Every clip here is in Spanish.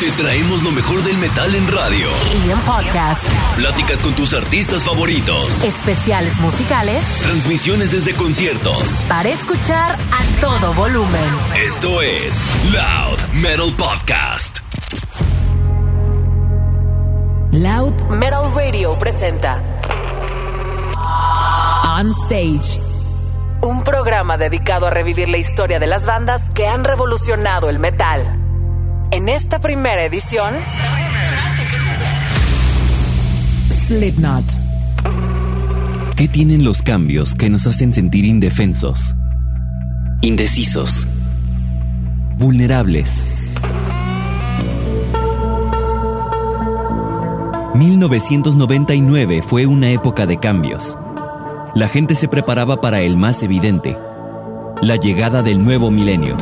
Te traemos lo mejor del metal en radio. Y en podcast. Pláticas con tus artistas favoritos. Especiales musicales. Transmisiones desde conciertos. Para escuchar a todo volumen. Esto es Loud Metal Podcast. Loud Metal Radio presenta On Stage. Un programa dedicado a revivir la historia de las bandas que han revolucionado el metal. En esta primera edición, Slipknot. ¿Qué tienen los cambios que nos hacen sentir indefensos, indecisos, vulnerables? 1999 fue una época de cambios. La gente se preparaba para el más evidente, la llegada del nuevo milenio.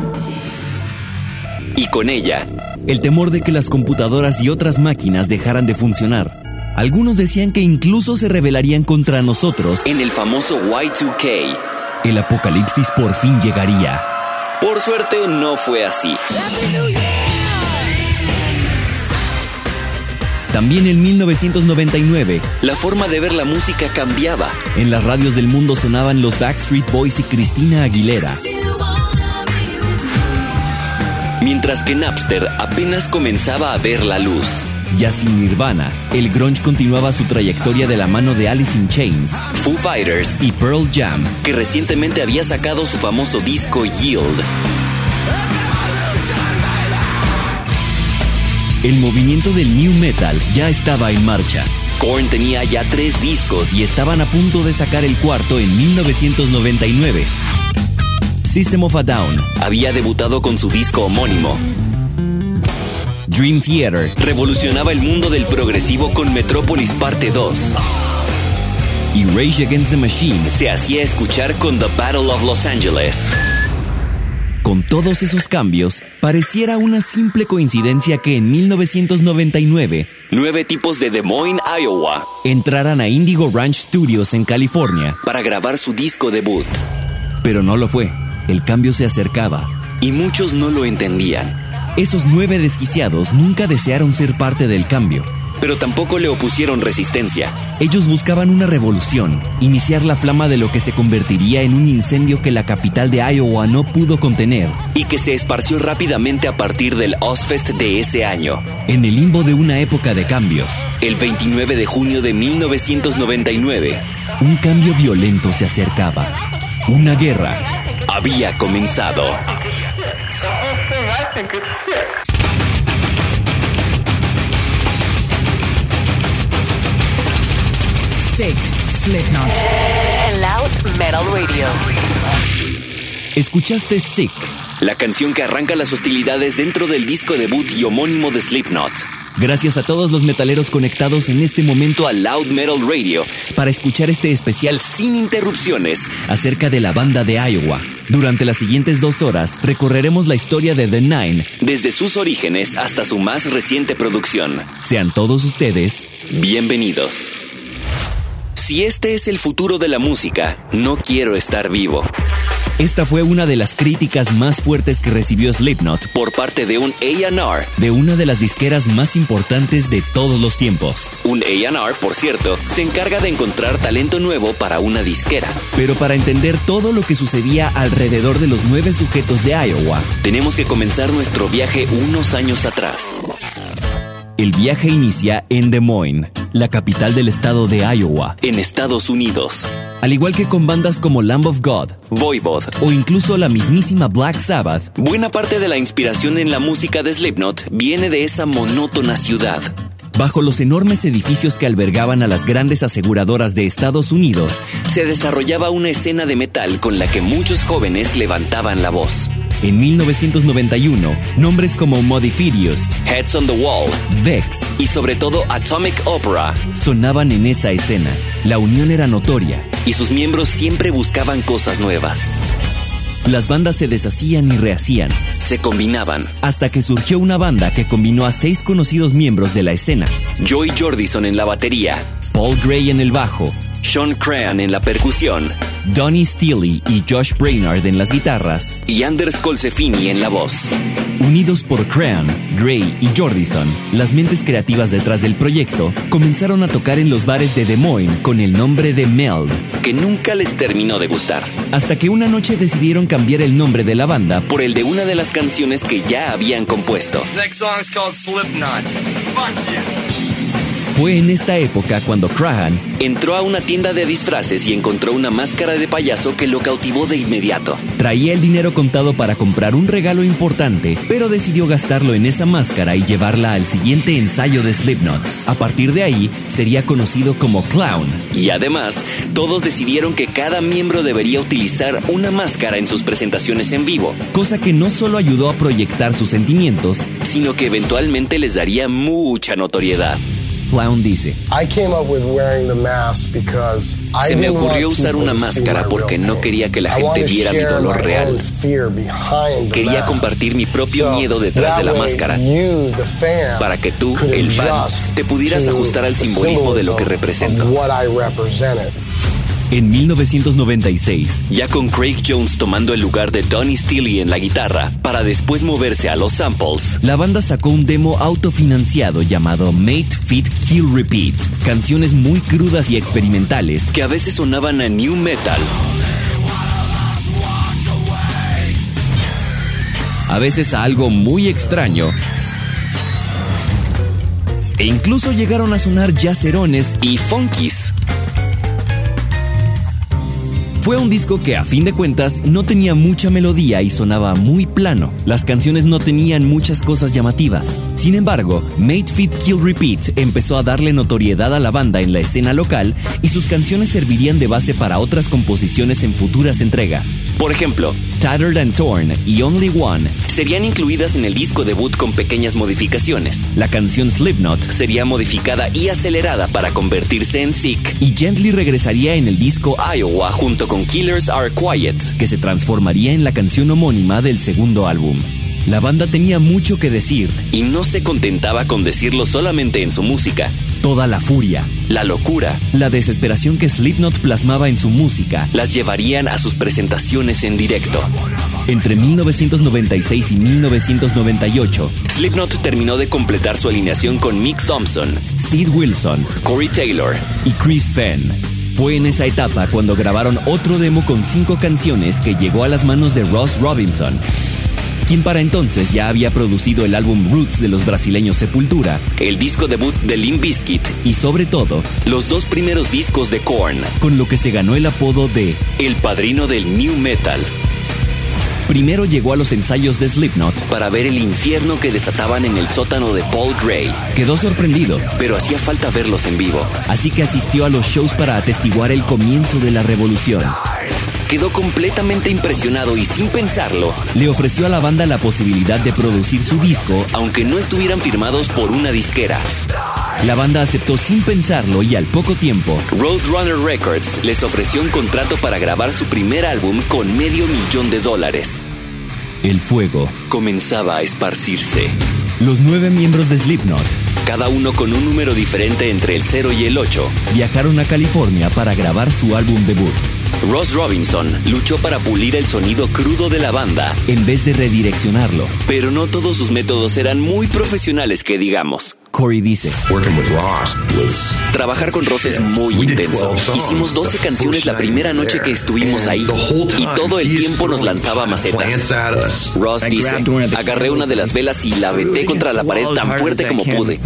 Y con ella, el temor de que las computadoras y otras máquinas dejaran de funcionar. Algunos decían que incluso se rebelarían contra nosotros en el famoso Y2K. El apocalipsis por fin llegaría. Por suerte no fue así. También en 1999, la forma de ver la música cambiaba. En las radios del mundo sonaban los Backstreet Boys y Cristina Aguilera. Mientras que Napster apenas comenzaba a ver la luz. Ya sin Nirvana, el grunge continuaba su trayectoria de la mano de Alice in Chains, Foo Fighters y Pearl Jam, que recientemente había sacado su famoso disco Yield. El movimiento del new metal ya estaba en marcha. Korn tenía ya tres discos y estaban a punto de sacar el cuarto en 1999. System of a Down había debutado con su disco homónimo. Dream Theater revolucionaba el mundo del progresivo con Metropolis Parte 2. Y Rage Against the Machine se hacía escuchar con The Battle of Los Angeles. Con todos esos cambios, pareciera una simple coincidencia que en 1999, nueve tipos de Des Moines, Iowa, entraran a Indigo Ranch Studios en California para grabar su disco debut. Pero no lo fue. El cambio se acercaba y muchos no lo entendían. Esos nueve desquiciados nunca desearon ser parte del cambio, pero tampoco le opusieron resistencia. Ellos buscaban una revolución, iniciar la flama de lo que se convertiría en un incendio que la capital de Iowa no pudo contener y que se esparció rápidamente a partir del Ozfest de ese año. En el limbo de una época de cambios, el 29 de junio de 1999, un cambio violento se acercaba. Una guerra había comenzado. Sick Slipknot. Loud Metal Radio. Escuchaste Sick, la canción que arranca las hostilidades dentro del disco debut y homónimo de Slipknot. Gracias a todos los metaleros conectados en este momento a Loud Metal Radio para escuchar este especial sin interrupciones acerca de la banda de Iowa. Durante las siguientes dos horas recorreremos la historia de The Nine desde sus orígenes hasta su más reciente producción. Sean todos ustedes bienvenidos. Si este es el futuro de la música, no quiero estar vivo. Esta fue una de las críticas más fuertes que recibió Slipknot por parte de un A&R de una de las disqueras más importantes de todos los tiempos. Un A&R, por cierto, se encarga de encontrar talento nuevo para una disquera. Pero para entender todo lo que sucedía alrededor de los nueve sujetos de Iowa, tenemos que comenzar nuestro viaje unos años atrás. El viaje inicia en Des Moines, la capital del estado de Iowa, en Estados Unidos. Al igual que con bandas como Lamb of God, Voivod o incluso la mismísima Black Sabbath, buena parte de la inspiración en la música de Slipknot viene de esa monótona ciudad. Bajo los enormes edificios que albergaban a las grandes aseguradoras de Estados Unidos, se desarrollaba una escena de metal con la que muchos jóvenes levantaban la voz. En 1991, nombres como Modifidius, Heads on the Wall Vex y sobre todo Atomic Opera sonaban en esa escena. La unión era notoria. y sus miembros siempre buscaban cosas nuevas. Las bandas se deshacían y rehacían, Se combinaban. hasta que surgió una banda que combinó a seis conocidos miembros de la escena. Joey Jordison en la batería, Paul Gray en el bajo, Sean Crean en la percusión Donnie Steely y Josh Brainard en las guitarras, y Anders Colsefini en la voz. unidos por Crean, Gray y Jordison, las mentes creativas detrás del proyecto comenzaron a tocar en los bares de Des Moines con el nombre de Meld, que nunca les terminó de gustar, hasta que una noche decidieron cambiar el nombre de la banda por el de una de las canciones que ya habían compuesto. Next song's called Slipknot. Fuck yeah. Fue en esta época cuando Crahan Entró a una tienda de disfraces y encontró una máscara de payaso que lo cautivó de inmediato. traía el dinero contado para comprar un regalo importante, pero decidió gastarlo en esa máscara y llevarla al siguiente ensayo de Slipknot. A partir de ahí, sería conocido como Clown. Y además, todos decidieron que cada miembro debería utilizar una máscara en sus presentaciones en vivo, Cosa que no solo ayudó a proyectar sus sentimientos, sino que eventualmente les daría mucha notoriedad. Clown dice, Se me ocurrió usar una máscara porque no quería que la gente viera mi dolor real. Quería compartir mi propio miedo detrás de la máscara. Para que tú, el fan, te pudieras ajustar al simbolismo de lo que represento. En 1996, Ya con Craig Jones tomando el lugar de Donnie Steely en la guitarra, para después moverse a los samples, la banda sacó un demo autofinanciado llamado Mate Fit Kill Repeat, canciones muy crudas y experimentales que a veces sonaban a new metal, a veces a algo muy extraño. E incluso llegaron a sonar yacerones y funkies. Fue un disco que a fin de cuentas no tenía mucha melodía y sonaba muy plano. Las canciones no tenían muchas cosas llamativas. Sin embargo, Made Fit Kill Repeat empezó a darle notoriedad a la banda en la escena local y sus canciones servirían de base para otras composiciones en futuras entregas. Por ejemplo, Tattered and Torn y Only One, serían incluidas en el disco debut con pequeñas modificaciones. la canción Slipknot Sería modificada y acelerada para convertirse en Sick, y Gently regresaría en el disco Iowa junto con Killers Are Quiet. que se transformaría en la canción homónima del segundo álbum. La banda tenía mucho que decir, Y no se contentaba con decirlo solamente en su música. toda la furia, La locura la desesperación que Slipknot plasmaba en su música. las llevarían a sus presentaciones en directo. Entre 1996 y 1998, Slipknot terminó de completar su alineación con Mick Thompson, Sid Wilson Corey Taylor, y Chris Fenn. Fue en esa etapa cuando grabaron otro demo con cinco canciones que llegó a las manos de Ross Robinson, quien para entonces ya había producido el álbum Roots de los brasileños Sepultura el disco debut de Limp Bizkit, y sobre todo los dos primeros discos de Korn, con lo que se ganó el apodo de el padrino del new metal, Primero llegó a los ensayos de Slipknot, para ver el infierno que desataban en el sótano de Paul Gray, quedó sorprendido, pero hacía falta verlos en vivo. así que asistió a los shows para atestiguar el comienzo de la revolución. Quedó completamente impresionado y sin pensarlo, Le ofreció a la banda la posibilidad de producir su disco, aunque no estuvieran firmados por una disquera. la banda aceptó sin pensarlo y al poco tiempo Roadrunner Records les ofreció un contrato para grabar su primer álbum con medio millón de dólares. el fuego. Comenzaba a esparcirse, Los nueve miembros de Slipknot cada uno con un número diferente entre el 0 y el 8. viajaron a California para grabar su álbum debut. Ross Robinson luchó para pulir el sonido crudo de la banda, En vez de redireccionarlo, pero no todos sus métodos eran muy profesionales que digamos. Corey dice, Trabajar con Ross es muy intenso. Hicimos 12 canciones la primera noche que estuvimos ahí y todo el tiempo nos lanzaba macetas. Ross dice, agarré una de las velas y la aventé contra la pared tan fuerte como pude.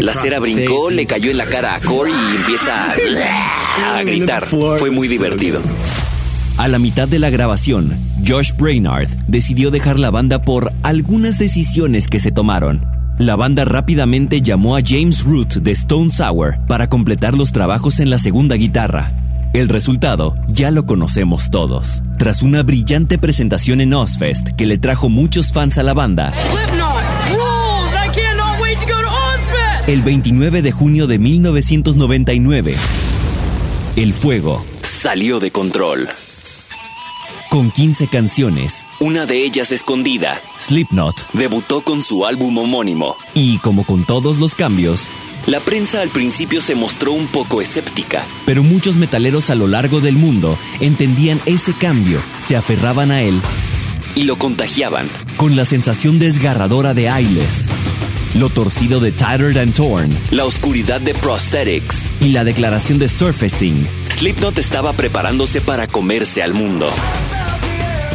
La cera brincó, le cayó en la cara a Corey y empieza a, a gritar. Fue muy divertido. A la mitad de la grabación, Josh Brainard decidió dejar la banda por algunas decisiones que se tomaron. La banda rápidamente llamó a James Root de Stone Sour para completar los trabajos en la segunda guitarra. El resultado ya lo conocemos todos. Tras una brillante presentación en Ozfest que le trajo muchos fans a la banda, el 29 de junio de 1999, el fuego salió de control. Con 15 canciones, una de ellas escondida, Slipknot debutó con su álbum homónimo. Y como con todos los cambios, la prensa al principio se mostró un poco escéptica, pero muchos metaleros a lo largo del mundo entendían ese cambio, se aferraban a él y lo contagiaban con la sensación desgarradora de Ailes, lo torcido de Tattered and Torn, la oscuridad de Prosthetics y la declaración de Surfacing. Slipknot estaba preparándose para comerse al mundo.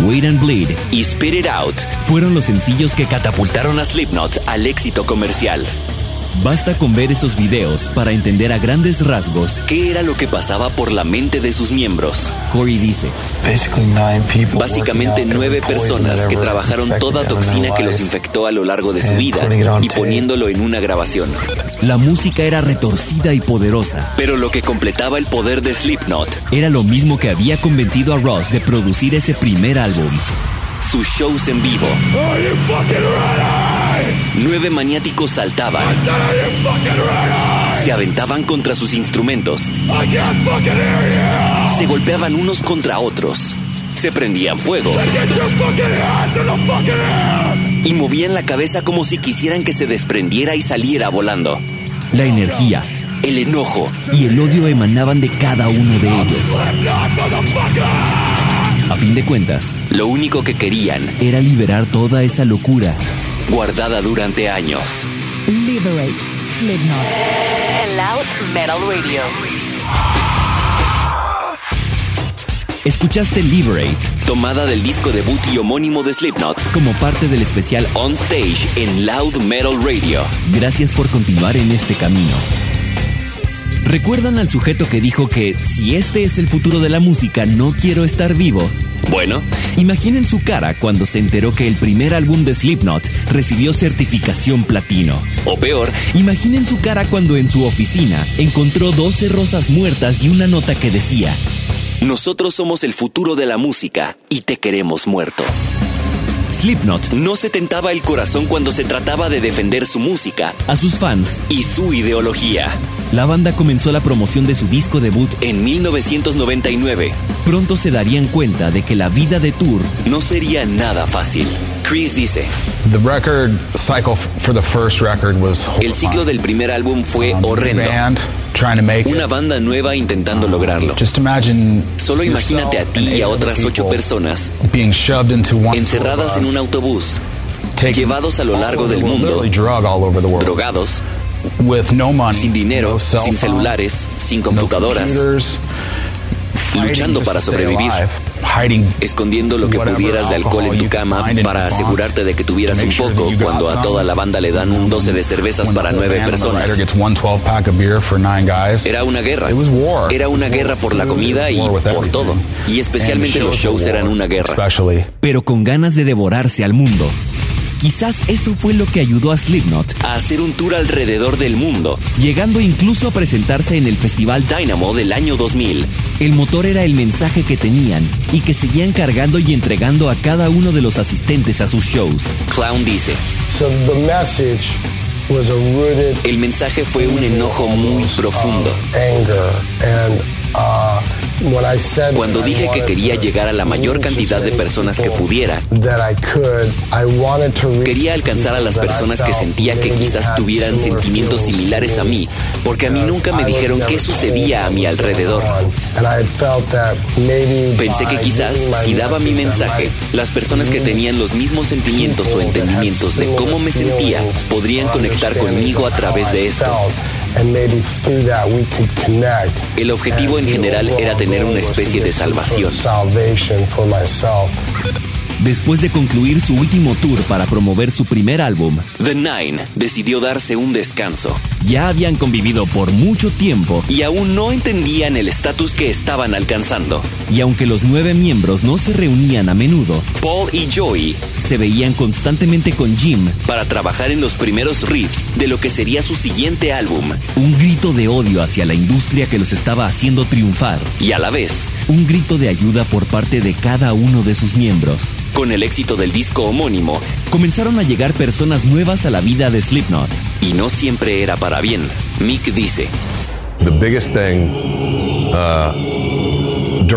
Wait and Bleed y Spit It Out fueron los sencillos que catapultaron a Slipknot al éxito comercial. Basta con ver esos videos para entender a grandes rasgos qué era lo que pasaba por la mente de sus miembros. Corey dice, básicamente nueve personas que trabajaron toda toxina que los infectó a lo largo de su vida y poniéndolo en una grabación. La música era retorcida y poderosa, pero lo que completaba el poder de Slipknot era lo mismo que había convencido a Ross de producir ese primer álbum. Sus shows en vivo. Nueve maniáticos saltaban. Se aventaban contra sus instrumentos. Se golpeaban unos contra otros. Se prendían fuego. Y movían la cabeza como si quisieran que se desprendiera y saliera volando. La energía, el enojo y el odio emanaban de cada uno de ellos. A fin de cuentas, lo único que querían era liberar toda esa locura guardada durante años. Liberate Slipknot. Loud Metal Radio. Escuchaste Liberate, tomada del disco debut y homónimo de Slipknot, como parte del especial On Stage en Loud Metal Radio. Gracias por continuar en este camino. ¿Recuerdan al sujeto que dijo que si este es el futuro de la música, no quiero estar vivo? Bueno, imaginen su cara cuando se enteró que el primer álbum de Slipknot recibió certificación platino. O peor, imaginen su cara cuando en su oficina encontró 12 rosas muertas y una nota que decía, Nosotros somos el futuro de la música y te queremos muerto. Slipknot no se tentaba el corazón cuando se trataba de defender su música, a sus fans y su ideología. La banda comenzó la promoción de su disco debut en 1999. Pronto se darían cuenta de que la vida de tour no sería nada fácil. Chris dice, El ciclo del primer álbum fue um, horrendo. Una banda nueva intentando um, lograrlo. Solo imagínate a ti y a otras ocho personas encerradas en un autobús, llevados a lo largo del mundo, drogados, sin dinero, sin celulares, sin computadoras, luchando para sobrevivir, escondiendo lo que pudieras de alcohol en tu cama para asegurarte de que tuvieras un poco cuando a toda la banda le dan un 12 de cervezas para nueve personas. Era una guerra. Era una guerra por la comida y por todo. Y especialmente los shows eran una guerra. Pero con ganas de devorarse al mundo. Quizás eso fue lo que ayudó a Slipknot a hacer un tour alrededor del mundo, llegando incluso a presentarse en el Festival Dynamo del año 2000. El motor era el mensaje que tenían y que seguían cargando y entregando a cada uno de los asistentes a sus shows. Clown dice, el mensaje fue un enojo muy profundo. Cuando dije que quería llegar a la mayor cantidad de personas que pudiera, quería alcanzar a las personas que sentía que quizás tuvieran sentimientos similares a mí, porque a mí nunca me dijeron qué sucedía a mi alrededor. Pensé que quizás si daba mi mensaje, las personas que tenían los mismos sentimientos o entendimientos de cómo me sentía podrían conectar conmigo a través de esto. El objetivo en general era tener una especie de salvación. Después de concluir su último tour para promover su primer álbum, The Nine decidió darse un descanso. Ya habían convivido por mucho tiempo y aún no entendían el estatus que estaban alcanzando. Y aunque los nueve miembros no se reunían a menudo, Paul y Joey se veían constantemente con Jim para trabajar en los primeros riffs de lo que sería su siguiente álbum. Un grito de odio hacia la industria que los estaba haciendo triunfar. Y a la vez, un grito de ayuda por parte de cada uno de sus miembros. Con el éxito del disco homónimo, comenzaron a llegar personas nuevas a la vida de Slipknot. Y no siempre era para bien. Mick dice: The biggest thing, uh,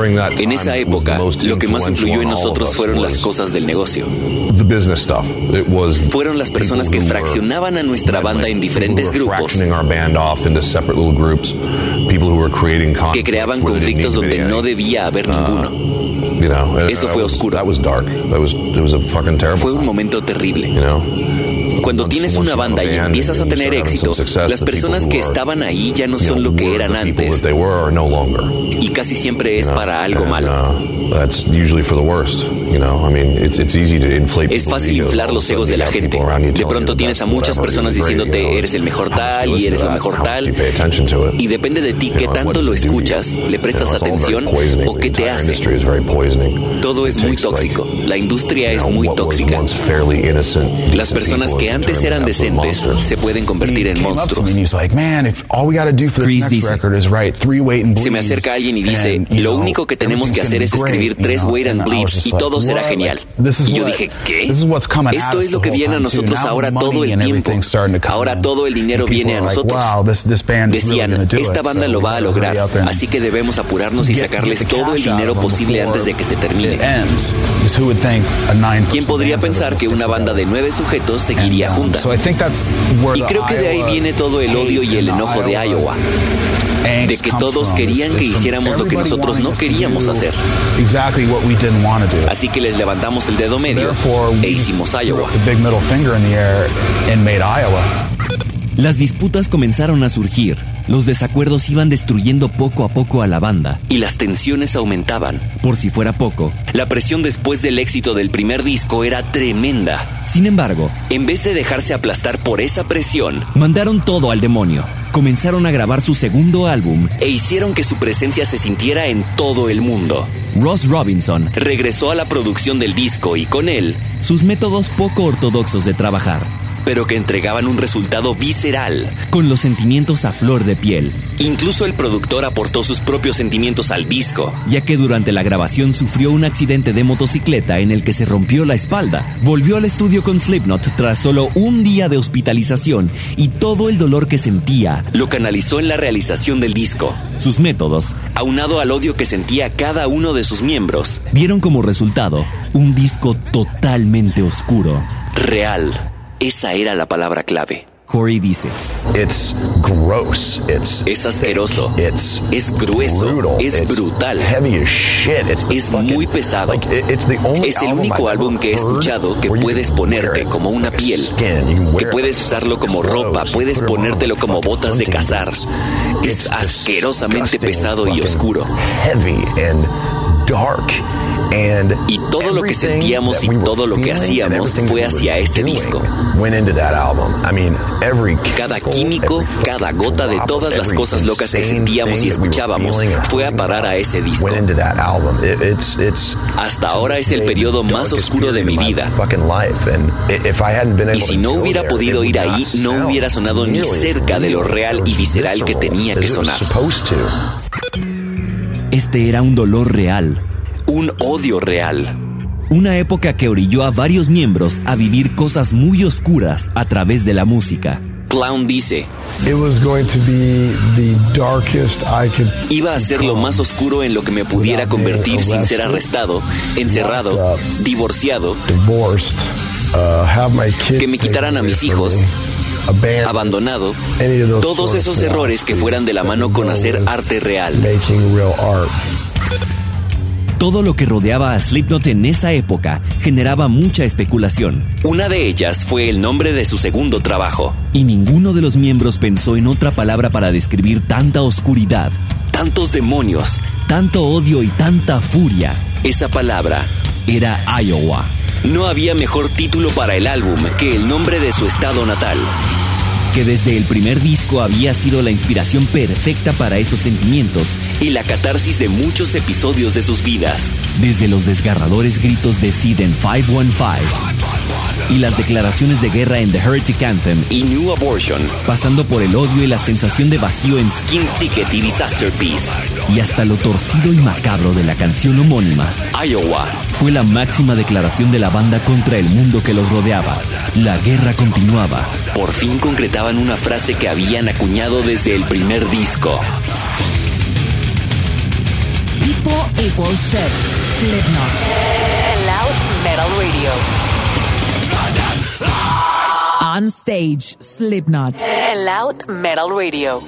en esa época, lo que más influyó en nosotros fueron las cosas del negocio. Fueron las personas que fraccionaban a nuestra banda en diferentes grupos, que creaban conflictos donde no debía haber ninguno. Eso fue oscuro. Fue un momento terrible. Cuando tienes una banda y empiezas a tener éxito, las personas que estaban ahí ya no son lo que eran antes. Y casi siempre es para algo malo. Es fácil inflar los egos de la gente. De pronto tienes a muchas personas diciéndote eres el mejor tal y eres lo mejor tal. Y depende de ti qué tanto lo escuchas, le prestas atención o qué te hace. Todo es muy tóxico. La industria es muy tóxica. Las personas que antes eran decentes se pueden convertir en monstruos. Se me acerca alguien y dice, lo único que tenemos que hacer es escribir tres Wait and Bleeds y todo será genial. Y yo dije, ¿qué? Esto es lo que viene a nosotros ahora todo el tiempo. Ahora todo el dinero viene a nosotros. Decían, esta banda lo va a lograr, así que debemos apurarnos y sacarles todo el dinero posible antes de que se termine. ¿Quién podría pensar que una banda de nueve sujetos seguiría junta? Y creo que de ahí viene todo el odio y el enojo de Iowa de que todos querían que hiciéramos lo que nosotros no queríamos hacer. Así que les levantamos el dedo medio e hicimos Iowa. Las disputas comenzaron a surgir. Los desacuerdos iban destruyendo poco a poco a la banda. Y las tensiones aumentaban. Por si fuera poco, la presión después del éxito del primer disco era tremenda. Sin embargo, en vez de dejarse aplastar por esa presión, mandaron todo al demonio. Comenzaron a grabar su segundo álbum e hicieron que su presencia se sintiera en todo el mundo. Ross Robinson regresó a la producción del disco y con él sus métodos poco ortodoxos de trabajar pero que entregaban un resultado visceral. Con los sentimientos a flor de piel. Incluso el productor aportó sus propios sentimientos al disco. Ya que durante la grabación sufrió un accidente de motocicleta en el que se rompió la espalda. Volvió al estudio con Slipknot tras solo un día de hospitalización y todo el dolor que sentía lo canalizó en la realización del disco. Sus métodos, aunado al odio que sentía cada uno de sus miembros, dieron como resultado un disco totalmente oscuro. Real. Esa era la palabra clave. Corey dice: It's gross. It's es asqueroso. It's es grueso. Brutal. Es brutal. Heavy as shit. It's es muy pesado. es el único álbum que he escuchado que puedes ponerte como una piel. Que puedes usarlo como ropa. Puedes ponértelo como botas de cazar. Es asquerosamente pesado y oscuro. Heavy and dark. Y todo lo que sentíamos y todo lo que hacíamos fue hacia ese disco. Cada químico, cada gota de todas las cosas locas que sentíamos y escuchábamos fue a parar a ese disco. Hasta ahora es el periodo más oscuro de mi vida. Y si no hubiera podido ir ahí, no hubiera sonado ni cerca de lo real y visceral que tenía que sonar. Este era un dolor real un odio real. Una época que orilló a varios miembros a vivir cosas muy oscuras a través de la música. Clown dice, iba a ser lo más oscuro en lo que me pudiera convertir sin ser arrestado, encerrado, divorciado, uh, que me quitaran a mis hijos, abandonado, todos esos errores que fueran de la mano con hacer arte real. Todo lo que rodeaba a Slipknot en esa época generaba mucha especulación. Una de ellas fue el nombre de su segundo trabajo. Y ninguno de los miembros pensó en otra palabra para describir tanta oscuridad, tantos demonios, tanto odio y tanta furia. Esa palabra era Iowa. No había mejor título para el álbum que el nombre de su estado natal. Que desde el primer disco había sido la inspiración perfecta para esos sentimientos y la catarsis de muchos episodios de sus vidas. Desde los desgarradores gritos de Sid en 515 y las declaraciones de guerra en The Heretic Anthem y New Abortion, pasando por el odio y la sensación de vacío en Skin Ticket y Disaster Piece, y hasta lo torcido y macabro de la canción homónima, Iowa, fue la máxima declaración de la banda contra el mundo que los rodeaba. La guerra continuaba. Por fin concretaban una frase que habían acuñado desde el primer disco. People equals shit. Slipknot. Loud Metal Radio. On stage, Slipknot. Loud Metal Radio.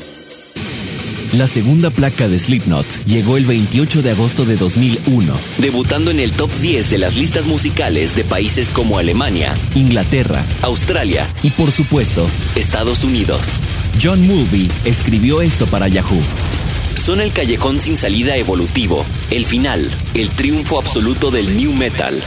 La segunda placa de Slipknot llegó el 28 de agosto de 2001, debutando en el top 10 de las listas musicales de países como Alemania, Inglaterra, Australia y por supuesto, Estados Unidos. John Mulvey escribió esto para Yahoo. Son el callejón sin salida evolutivo, el final, el triunfo absoluto del new metal.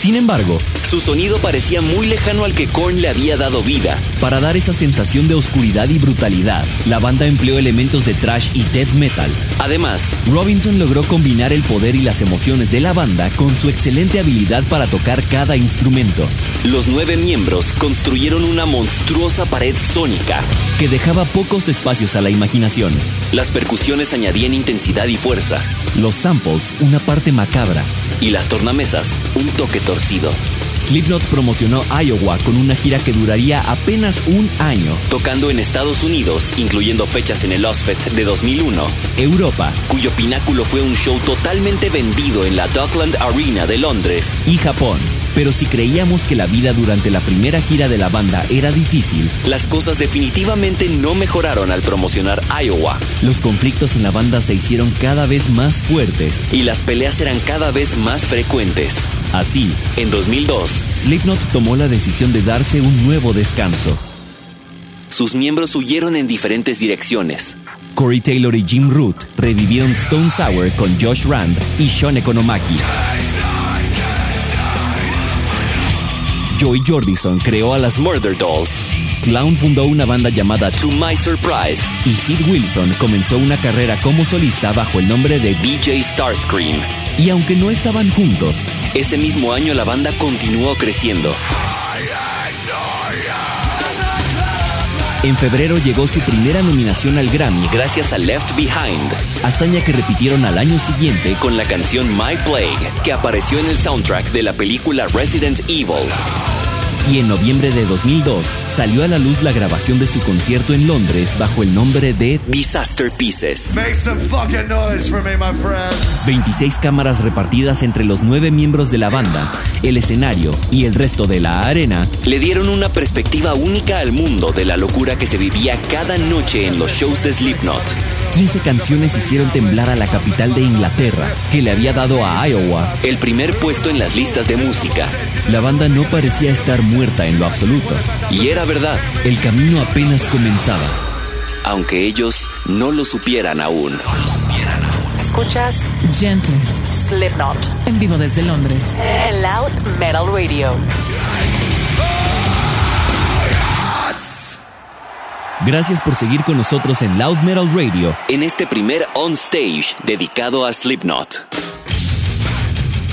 Sin embargo, su sonido parecía muy lejano al que Korn le había dado vida. Para dar esa sensación de oscuridad y brutalidad, la banda empleó elementos de thrash y death metal. Además, Robinson logró combinar el poder y las emociones de la banda con su excelente habilidad para tocar cada instrumento. Los nueve miembros construyeron una monstruosa pared sónica que dejaba pocos espacios a la imaginación. Las percusiones añadían intensidad y fuerza. Los samples, una parte macabra. Y las tornamesas, un toque torcido. Slipknot promocionó Iowa con una gira que duraría apenas un año, tocando en Estados Unidos, incluyendo fechas en el Ozfest de 2001, Europa, cuyo pináculo fue un show totalmente vendido en la Dockland Arena de Londres, y Japón. Pero si creíamos que la vida durante la primera gira de la banda era difícil, las cosas definitivamente no mejoraron al promocionar Iowa. Los conflictos en la banda se hicieron cada vez más fuertes y las peleas eran cada vez más frecuentes. Así, en 2002, Slipknot tomó la decisión de darse un nuevo descanso. Sus miembros huyeron en diferentes direcciones. Corey Taylor y Jim Root revivieron Stone Sour con Josh Rand y Sean Economaki. Joey Jordison creó a las Murder Dolls. Clown fundó una banda llamada To My Surprise y Sid Wilson comenzó una carrera como solista bajo el nombre de DJ Starscream. Y aunque no estaban juntos, ese mismo año la banda continuó creciendo. En febrero llegó su primera nominación al Grammy gracias a Left Behind, hazaña que repitieron al año siguiente con la canción My Plague, que apareció en el soundtrack de la película Resident Evil y en noviembre de 2002 salió a la luz la grabación de su concierto en Londres bajo el nombre de Disaster Pieces. 26 cámaras repartidas entre los nueve miembros de la banda, el escenario y el resto de la arena le dieron una perspectiva única al mundo de la locura que se vivía cada noche en los shows de Slipknot. 15 canciones hicieron temblar a la capital de Inglaterra, que le había dado a Iowa el primer puesto en las listas de música. La banda no parecía estar muerta en lo absoluto. Y era verdad. El camino apenas comenzaba. Aunque ellos no lo supieran aún. No lo supieran aún. Escuchas Gentle Slipknot en vivo desde Londres. Loud Metal Radio. Gracias por seguir con nosotros en Loud Metal Radio en este primer on stage dedicado a Slipknot.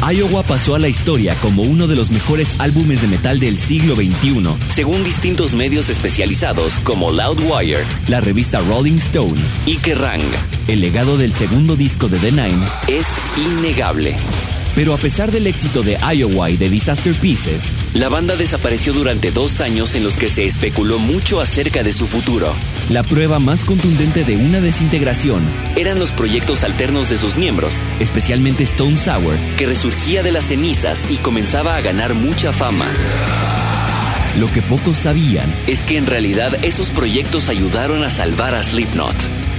Iowa pasó a la historia como uno de los mejores álbumes de metal del siglo XXI, según distintos medios especializados como Loudwire, la revista Rolling Stone y Kerrang. El legado del segundo disco de The Nine es innegable. Pero a pesar del éxito de Iowa y de Disaster Pieces, la banda desapareció durante dos años en los que se especuló mucho acerca de su futuro. La prueba más contundente de una desintegración eran los proyectos alternos de sus miembros, especialmente Stone Sour, que resurgía de las cenizas y comenzaba a ganar mucha fama. Lo que pocos sabían es que en realidad esos proyectos ayudaron a salvar a Slipknot.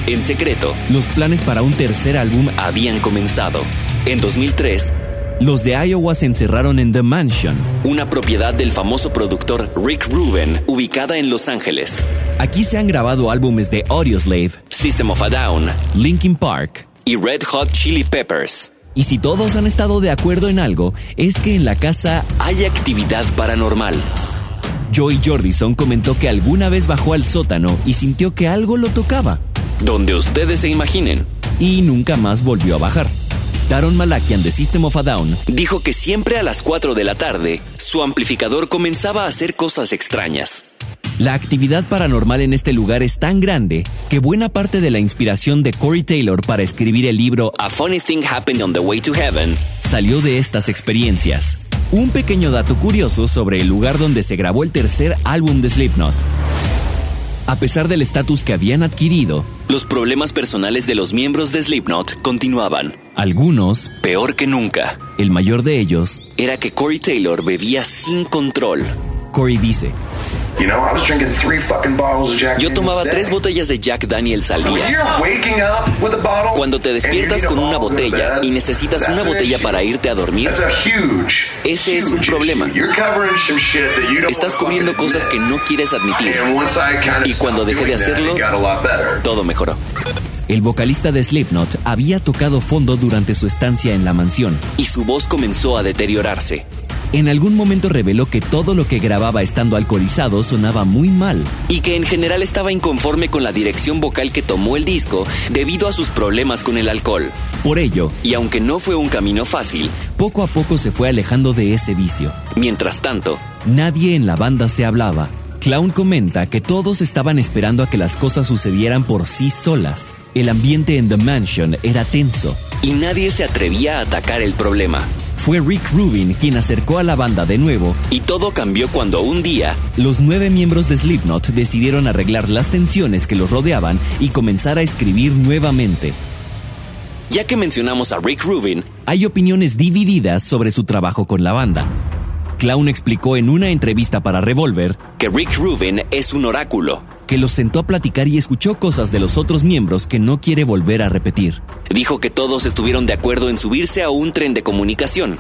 En secreto, los planes para un tercer álbum habían comenzado. En 2003, los de Iowa se encerraron en The Mansion, una propiedad del famoso productor Rick Rubin, ubicada en Los Ángeles. Aquí se han grabado álbumes de Audioslave, System of a Down, Linkin Park y Red Hot Chili Peppers. Y si todos han estado de acuerdo en algo, es que en la casa hay actividad paranormal. Joey Jordison comentó que alguna vez bajó al sótano y sintió que algo lo tocaba. Donde ustedes se imaginen. Y nunca más volvió a bajar. Daron Malakian de System of a Down dijo que siempre a las 4 de la tarde su amplificador comenzaba a hacer cosas extrañas. La actividad paranormal en este lugar es tan grande que buena parte de la inspiración de Corey Taylor para escribir el libro A Funny Thing Happened on the Way to Heaven salió de estas experiencias. Un pequeño dato curioso sobre el lugar donde se grabó el tercer álbum de Slipknot. A pesar del estatus que habían adquirido, los problemas personales de los miembros de Slipknot continuaban. Algunos, peor que nunca. El mayor de ellos, era que Corey Taylor bebía sin control. Corey dice, yo tomaba tres botellas de Jack Daniels al día. Cuando te despiertas con una botella y necesitas una botella para irte a dormir, ese es un problema. Estás cubriendo cosas que no quieres admitir. Y cuando dejé de hacerlo, todo mejoró. El vocalista de Slipknot había tocado fondo durante su estancia en la mansión. Y su voz comenzó a deteriorarse. En algún momento reveló que todo lo que grababa estando alcoholizado sonaba muy mal. Y que en general estaba inconforme con la dirección vocal que tomó el disco debido a sus problemas con el alcohol. Por ello, y aunque no fue un camino fácil, poco a poco se fue alejando de ese vicio. Mientras tanto, nadie en la banda se hablaba. Clown comenta que todos estaban esperando a que las cosas sucedieran por sí solas. El ambiente en The Mansion era tenso. Y nadie se atrevía a atacar el problema. Fue Rick Rubin quien acercó a la banda de nuevo. Y todo cambió cuando un día, los nueve miembros de Slipknot decidieron arreglar las tensiones que los rodeaban y comenzar a escribir nuevamente. Ya que mencionamos a Rick Rubin, hay opiniones divididas sobre su trabajo con la banda. Clown explicó en una entrevista para Revolver que Rick Rubin es un oráculo, que los sentó a platicar y escuchó cosas de los otros miembros que no quiere volver a repetir. Dijo que todos estuvieron de acuerdo en subirse a un tren de comunicación.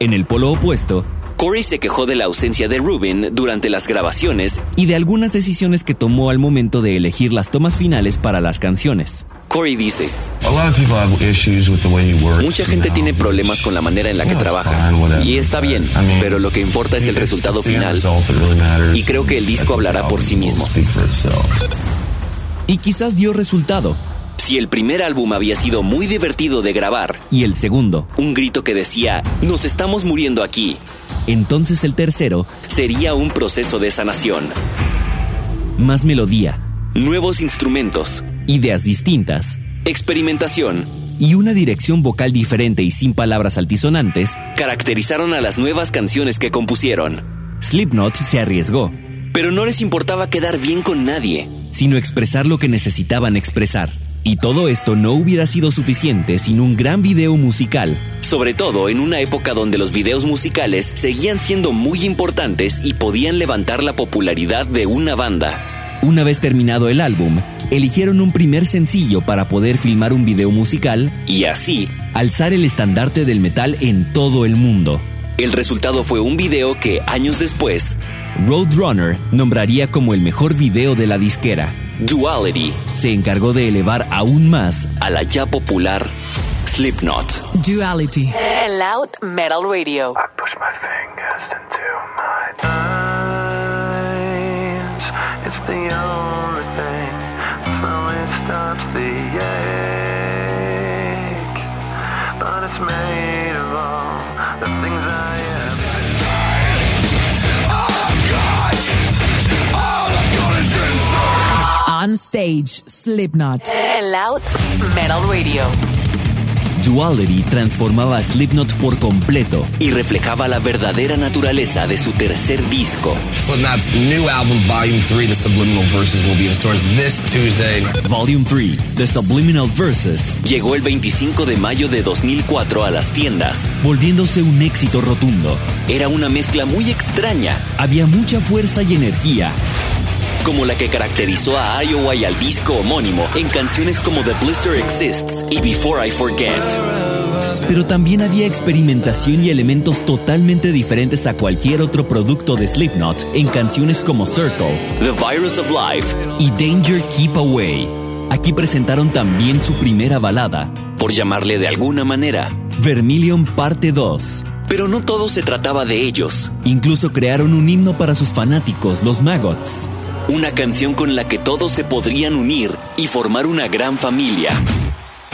En el polo opuesto, Corey se quejó de la ausencia de Rubin durante las grabaciones y de algunas decisiones que tomó al momento de elegir las tomas finales para las canciones. Corey dice, Mucha gente tiene problemas con la manera en la que trabaja y está bien, pero lo que importa es el resultado final y creo que el disco hablará por sí mismo. Y quizás dio resultado. Si el primer álbum había sido muy divertido de grabar y el segundo, un grito que decía, nos estamos muriendo aquí, entonces el tercero sería un proceso de sanación. Más melodía, nuevos instrumentos, ideas distintas, experimentación y una dirección vocal diferente y sin palabras altisonantes caracterizaron a las nuevas canciones que compusieron. Slipknot se arriesgó, pero no les importaba quedar bien con nadie, sino expresar lo que necesitaban expresar. Y todo esto no hubiera sido suficiente sin un gran video musical. Sobre todo en una época donde los videos musicales seguían siendo muy importantes y podían levantar la popularidad de una banda. Una vez terminado el álbum, eligieron un primer sencillo para poder filmar un video musical y así alzar el estandarte del metal en todo el mundo. El resultado fue un video que años después, Roadrunner nombraría como el mejor video de la disquera. Duality se encargó de elevar aún más a la ya popular Slipknot. Duality. El Loud Metal Radio. I push my fingers into my eyes. It's the only thing that slowly stops the ache. But it's made stage, Slipknot. Loud Metal Radio. Duality transformaba a Slipknot por completo y reflejaba la verdadera naturaleza de su tercer disco. Slipknot's new album, Volume 3, The Subliminal Verses, will be in stores this Tuesday. Volume 3, The Subliminal Verses, llegó el 25 de mayo de 2004 a las tiendas, volviéndose un éxito rotundo. Era una mezcla muy extraña. Había mucha fuerza y energía como la que caracterizó a Iowa y al disco homónimo en canciones como The Blister Exists y Before I Forget. Pero también había experimentación y elementos totalmente diferentes a cualquier otro producto de Slipknot en canciones como Circle, The Virus of Life y Danger Keep Away. Aquí presentaron también su primera balada, por llamarle de alguna manera, Vermilion Parte 2. Pero no todo se trataba de ellos. Incluso crearon un himno para sus fanáticos, los Maggots. Una canción con la que todos se podrían unir y formar una gran familia.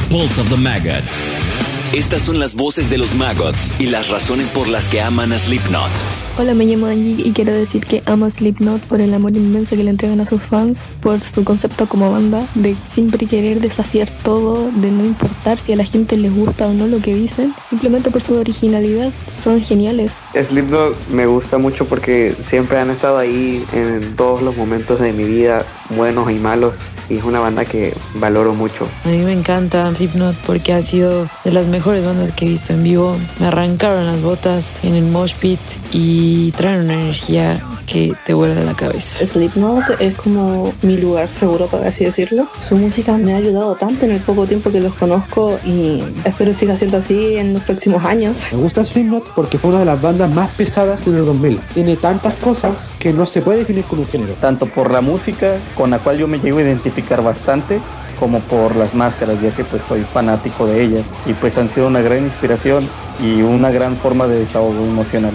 Pulse of the Maggots. Estas son las voces de los Maggots y las razones por las que aman a Slipknot. Hola, me llamo Angie y quiero decir que amo a Slipknot por el amor inmenso que le entregan a sus fans, por su concepto como banda, de siempre querer desafiar todo, de no importar si a la gente les gusta o no lo que dicen, simplemente por su originalidad. Son geniales. Slipknot me gusta mucho porque siempre han estado ahí en todos los momentos de mi vida, buenos y malos, y es una banda que valoro mucho. A mí me encanta Slipknot porque ha sido de las mejores bandas que he visto en vivo. Me arrancaron las botas en el mosh pit y y traen una energía que te vuela la cabeza. Slipknot es como mi lugar seguro, para así decirlo. Su música me ha ayudado tanto en el poco tiempo que los conozco y espero siga siendo así en los próximos años. Me gusta Slipknot porque fue una de las bandas más pesadas en el 2000. Tiene tantas cosas que no se puede definir con un género. Tanto por la música, con la cual yo me llego a identificar bastante, como por las máscaras, ya que pues soy fanático de ellas y pues han sido una gran inspiración y una gran forma de desahogo emocional.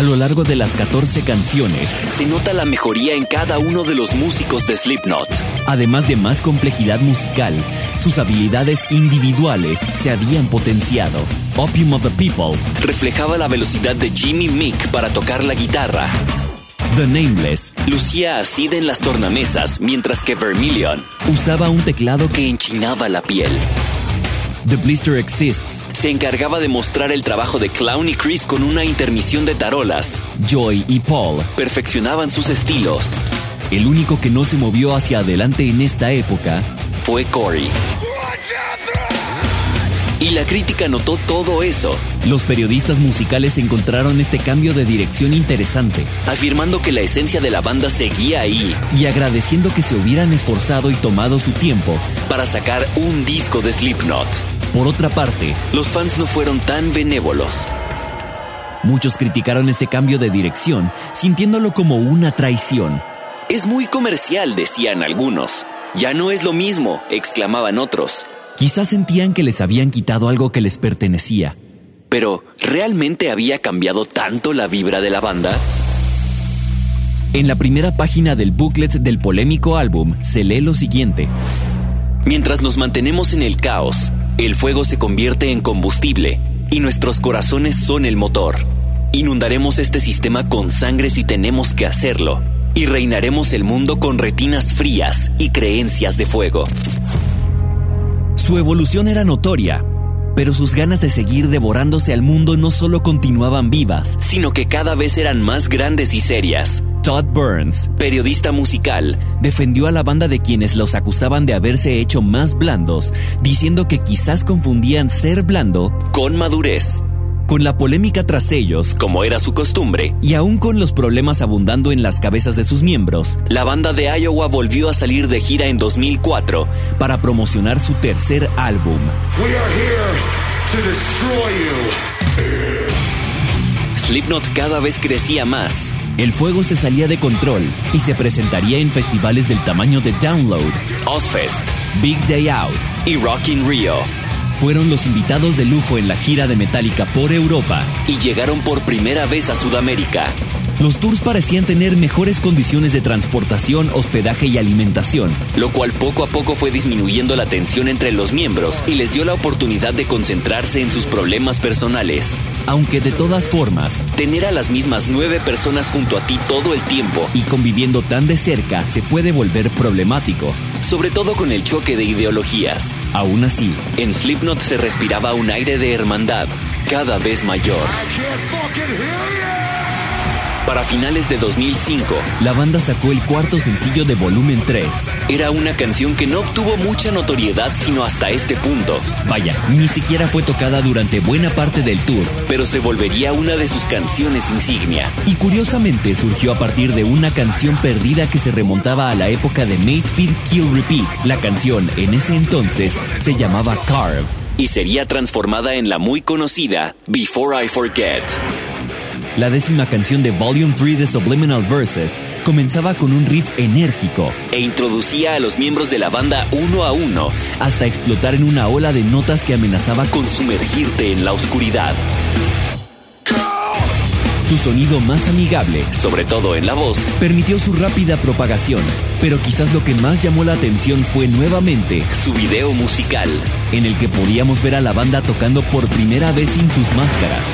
A lo largo de las 14 canciones, se nota la mejoría en cada uno de los músicos de Slipknot. Además de más complejidad musical, sus habilidades individuales se habían potenciado. Opium of the People reflejaba la velocidad de Jimmy Mick para tocar la guitarra. The Nameless lucía así en las tornamesas, mientras que Vermilion usaba un teclado que enchinaba la piel. The Blister Exists se encargaba de mostrar el trabajo de Clown y Chris con una intermisión de tarolas. Joy y Paul perfeccionaban sus estilos. El único que no se movió hacia adelante en esta época fue Corey. Y la crítica notó todo eso. Los periodistas musicales encontraron este cambio de dirección interesante, afirmando que la esencia de la banda seguía ahí y agradeciendo que se hubieran esforzado y tomado su tiempo para sacar un disco de Slipknot. Por otra parte, los fans no fueron tan benévolos. Muchos criticaron este cambio de dirección, sintiéndolo como una traición. Es muy comercial, decían algunos. Ya no es lo mismo, exclamaban otros. Quizás sentían que les habían quitado algo que les pertenecía. Pero, ¿realmente había cambiado tanto la vibra de la banda? En la primera página del booklet del polémico álbum se lee lo siguiente. Mientras nos mantenemos en el caos, el fuego se convierte en combustible y nuestros corazones son el motor. Inundaremos este sistema con sangre si tenemos que hacerlo y reinaremos el mundo con retinas frías y creencias de fuego. Su evolución era notoria, pero sus ganas de seguir devorándose al mundo no solo continuaban vivas, sino que cada vez eran más grandes y serias. Todd Burns, periodista musical, defendió a la banda de quienes los acusaban de haberse hecho más blandos, diciendo que quizás confundían ser blando con madurez. Con la polémica tras ellos, como era su costumbre, y aún con los problemas abundando en las cabezas de sus miembros, la banda de Iowa volvió a salir de gira en 2004 para promocionar su tercer álbum. Slipknot cada vez crecía más. El fuego se salía de control y se presentaría en festivales del tamaño de Download, Ozfest, Big Day Out y Rock in Rio fueron los invitados de lujo en la gira de Metallica por Europa y llegaron por primera vez a Sudamérica. Los tours parecían tener mejores condiciones de transportación, hospedaje y alimentación, lo cual poco a poco fue disminuyendo la tensión entre los miembros y les dio la oportunidad de concentrarse en sus problemas personales. Aunque de todas formas, tener a las mismas nueve personas junto a ti todo el tiempo y conviviendo tan de cerca se puede volver problemático, sobre todo con el choque de ideologías. Aún así, en Slipknot se respiraba un aire de hermandad cada vez mayor. Para finales de 2005, la banda sacó el cuarto sencillo de volumen 3. Era una canción que no obtuvo mucha notoriedad sino hasta este punto. Vaya, ni siquiera fue tocada durante buena parte del tour, pero se volvería una de sus canciones insignia. Y curiosamente surgió a partir de una canción perdida que se remontaba a la época de Made Feed Kill Repeat. La canción en ese entonces se llamaba Carve y sería transformada en la muy conocida Before I Forget. La décima canción de Volume 3 de Subliminal Verses comenzaba con un riff enérgico e introducía a los miembros de la banda uno a uno hasta explotar en una ola de notas que amenazaba con sumergirte en la oscuridad. Su sonido más amigable, sobre todo en la voz, permitió su rápida propagación, pero quizás lo que más llamó la atención fue nuevamente su video musical, en el que podíamos ver a la banda tocando por primera vez sin sus máscaras.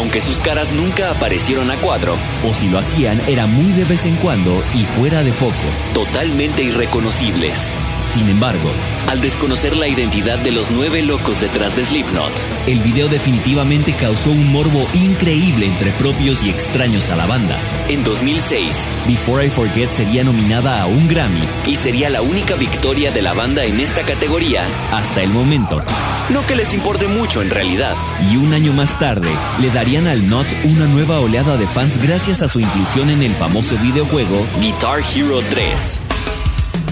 Aunque sus caras nunca aparecieron a cuadro, o si lo hacían era muy de vez en cuando y fuera de foco, totalmente irreconocibles. Sin embargo, al desconocer la identidad de los nueve locos detrás de Slipknot, el video definitivamente causó un morbo increíble entre propios y extraños a la banda. En 2006, Before I Forget sería nominada a un Grammy y sería la única victoria de la banda en esta categoría hasta el momento. No que les importe mucho en realidad. Y un año más tarde, le darían al Not una nueva oleada de fans gracias a su inclusión en el famoso videojuego Guitar Hero 3.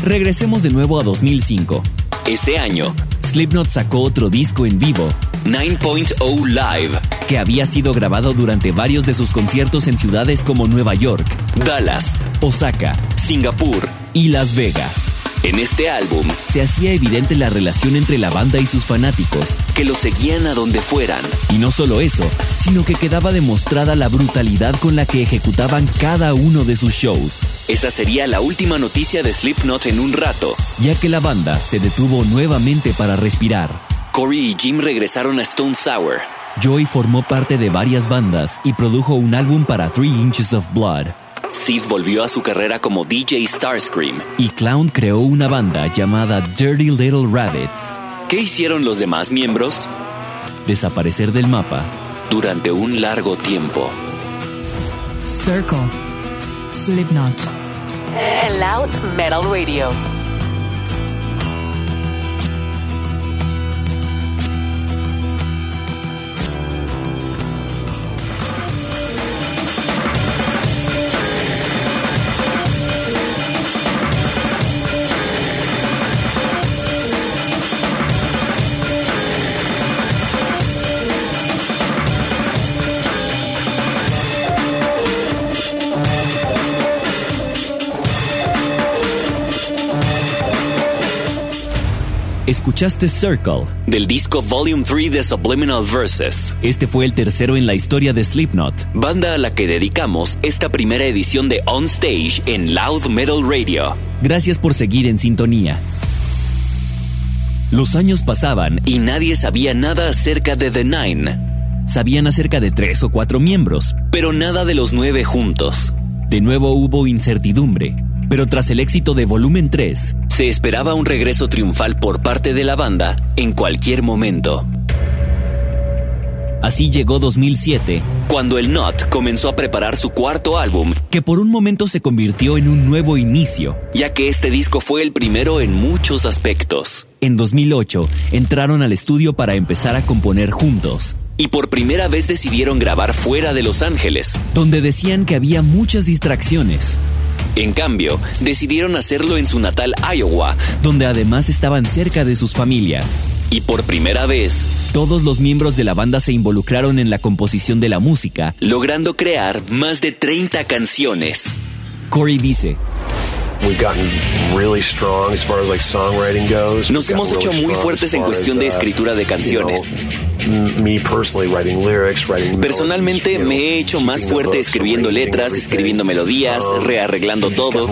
Regresemos de nuevo a 2005. Ese año, Slipknot sacó otro disco en vivo, 9.0 Live, que había sido grabado durante varios de sus conciertos en ciudades como Nueva York, Dallas, Osaka, Singapur y Las Vegas. En este álbum se hacía evidente la relación entre la banda y sus fanáticos, que lo seguían a donde fueran. Y no solo eso, sino que quedaba demostrada la brutalidad con la que ejecutaban cada uno de sus shows. Esa sería la última noticia de Slipknot en un rato, ya que la banda se detuvo nuevamente para respirar. Corey y Jim regresaron a Stone Sour. Joy formó parte de varias bandas y produjo un álbum para Three Inches of Blood. Sid volvió a su carrera como DJ Starscream. Y Clown creó una banda llamada Dirty Little Rabbits. ¿Qué hicieron los demás miembros? Desaparecer del mapa. Durante un largo tiempo. Circle. Slipknot. Loud Metal Radio. Escuchaste Circle del disco Volume 3 de Subliminal Verses. Este fue el tercero en la historia de Slipknot, banda a la que dedicamos esta primera edición de On Stage en Loud Metal Radio. Gracias por seguir en sintonía. Los años pasaban y nadie sabía nada acerca de The Nine. Sabían acerca de tres o cuatro miembros, pero nada de los nueve juntos. De nuevo hubo incertidumbre, pero tras el éxito de Volumen 3, se esperaba un regreso triunfal por parte de la banda en cualquier momento. Así llegó 2007, cuando el Not comenzó a preparar su cuarto álbum, que por un momento se convirtió en un nuevo inicio, ya que este disco fue el primero en muchos aspectos. En 2008, entraron al estudio para empezar a componer juntos. Y por primera vez decidieron grabar fuera de Los Ángeles, donde decían que había muchas distracciones. En cambio, decidieron hacerlo en su natal Iowa, donde además estaban cerca de sus familias. Y por primera vez, todos los miembros de la banda se involucraron en la composición de la música, logrando crear más de 30 canciones. Corey dice, nos hemos hecho muy fuertes en cuestión de uh, escritura de canciones. Personalmente me he hecho más fuerte escribiendo letras, escribiendo melodías, um, rearreglando todo.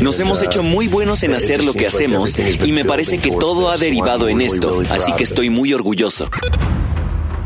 Nos hemos hecho uh, muy buenos en hacer lo que hacemos y me parece que todo ha derivado en esto, así que estoy muy orgulloso.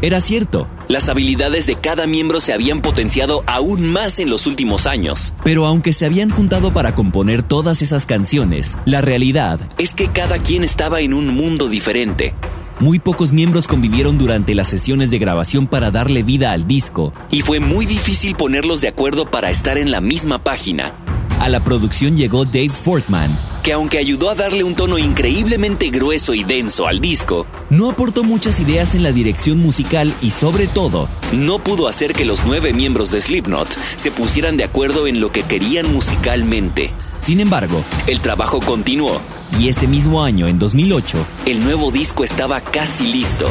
Era cierto. Las habilidades de cada miembro se habían potenciado aún más en los últimos años. Pero aunque se habían juntado para componer todas esas canciones, la realidad es que cada quien estaba en un mundo diferente. Muy pocos miembros convivieron durante las sesiones de grabación para darle vida al disco. Y fue muy difícil ponerlos de acuerdo para estar en la misma página. A la producción llegó Dave Fortman, que aunque ayudó a darle un tono increíblemente grueso y denso al disco, no aportó muchas ideas en la dirección musical y sobre todo, no pudo hacer que los nueve miembros de Slipknot se pusieran de acuerdo en lo que querían musicalmente. Sin embargo, el trabajo continuó. Y ese mismo año, en 2008, el nuevo disco estaba casi listo.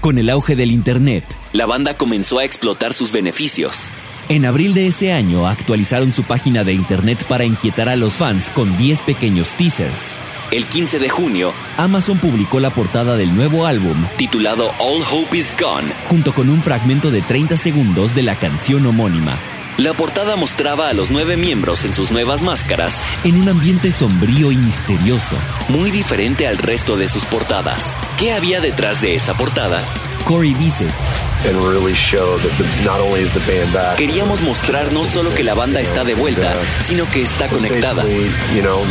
Con el auge del Internet, la banda comenzó a explotar sus beneficios. En abril de ese año actualizaron su página de Internet para inquietar a los fans con 10 pequeños teasers. El 15 de junio, Amazon publicó la portada del nuevo álbum, titulado All Hope Is Gone, junto con un fragmento de 30 segundos de la canción homónima. La portada mostraba a los nueve miembros en sus nuevas máscaras en un ambiente sombrío y misterioso, muy diferente al resto de sus portadas. ¿Qué había detrás de esa portada? Corey dice, Queríamos mostrar no solo que la banda está de vuelta, sino que está conectada.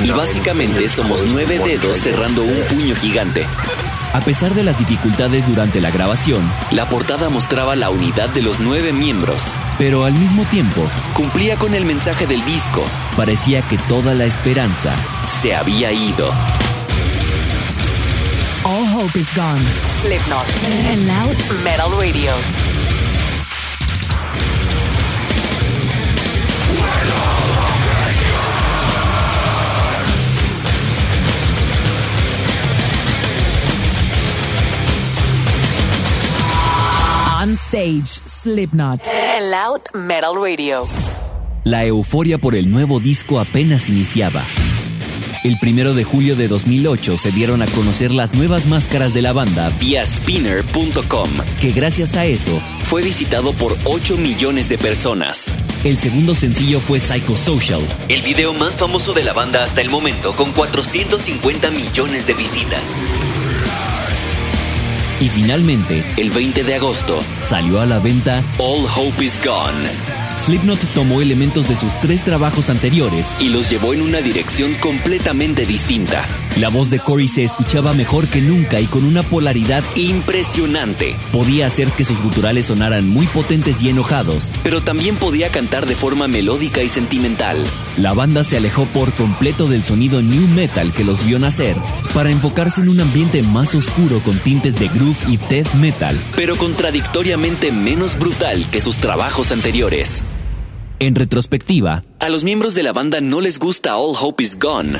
Y básicamente somos nueve dedos cerrando un puño gigante. A pesar de las dificultades durante la grabación, la portada mostraba la unidad de los nueve miembros, pero al mismo tiempo cumplía con el mensaje del disco. Parecía que toda la esperanza se había ido. Hope is gone. Slipknot. And loud metal radio. On stage, Slipknot. And loud metal radio. La euforia por el nuevo disco apenas iniciaba. El primero de julio de 2008 se dieron a conocer las nuevas máscaras de la banda vía spinner.com, que gracias a eso fue visitado por 8 millones de personas. El segundo sencillo fue Psychosocial, el video más famoso de la banda hasta el momento con 450 millones de visitas. Y finalmente, el 20 de agosto, salió a la venta All Hope Is Gone Slipknot tomó elementos de sus tres trabajos anteriores y los llevó en una dirección completamente distinta. La voz de Corey se escuchaba mejor que nunca y con una polaridad impresionante. Podía hacer que sus guturales sonaran muy potentes y enojados, pero también podía cantar de forma melódica y sentimental. La banda se alejó por completo del sonido new metal que los vio nacer para enfocarse en un ambiente más oscuro con tintes de groove y death metal, pero contradictoriamente menos brutal que sus trabajos anteriores. En retrospectiva, a los miembros de la banda no les gusta All Hope Is Gone.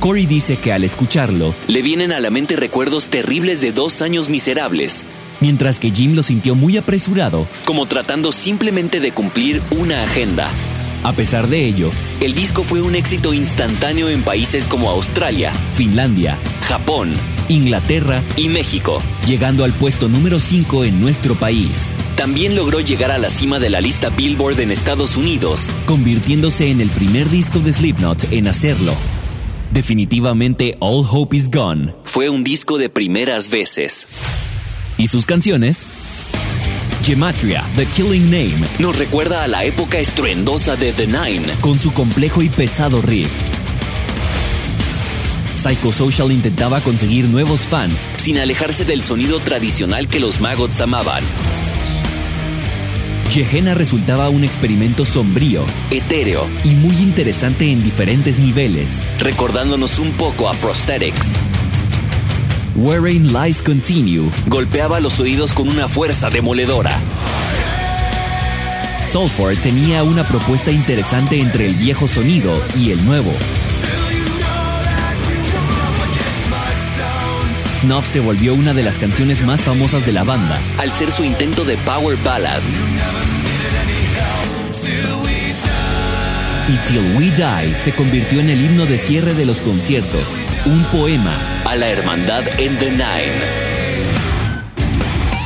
Corey dice que al escucharlo, le vienen a la mente recuerdos terribles de dos años miserables, mientras que Jim lo sintió muy apresurado, como tratando simplemente de cumplir una agenda. A pesar de ello, el disco fue un éxito instantáneo en países como Australia, Finlandia, Japón, Inglaterra y México, llegando al puesto número 5 en nuestro país. También logró llegar a la cima de la lista Billboard en Estados Unidos, convirtiéndose en el primer disco de Slipknot en hacerlo. Definitivamente All Hope Is Gone fue un disco de primeras veces. ¿Y sus canciones? Gematria, The Killing Name, nos recuerda a la época estruendosa de The Nine, con su complejo y pesado riff. Psychosocial intentaba conseguir nuevos fans, sin alejarse del sonido tradicional que los maggots amaban. Gehenna resultaba un experimento sombrío, etéreo y muy interesante en diferentes niveles, recordándonos un poco a Prosthetics. Wherein Lies Continue golpeaba los oídos con una fuerza demoledora. Sulfur tenía una propuesta interesante entre el viejo sonido y el nuevo. Snuff se volvió una de las canciones más famosas de la banda, al ser su intento de power ballad. Y Till We Die se convirtió en el himno de cierre de los conciertos, un poema a la hermandad en The Nine.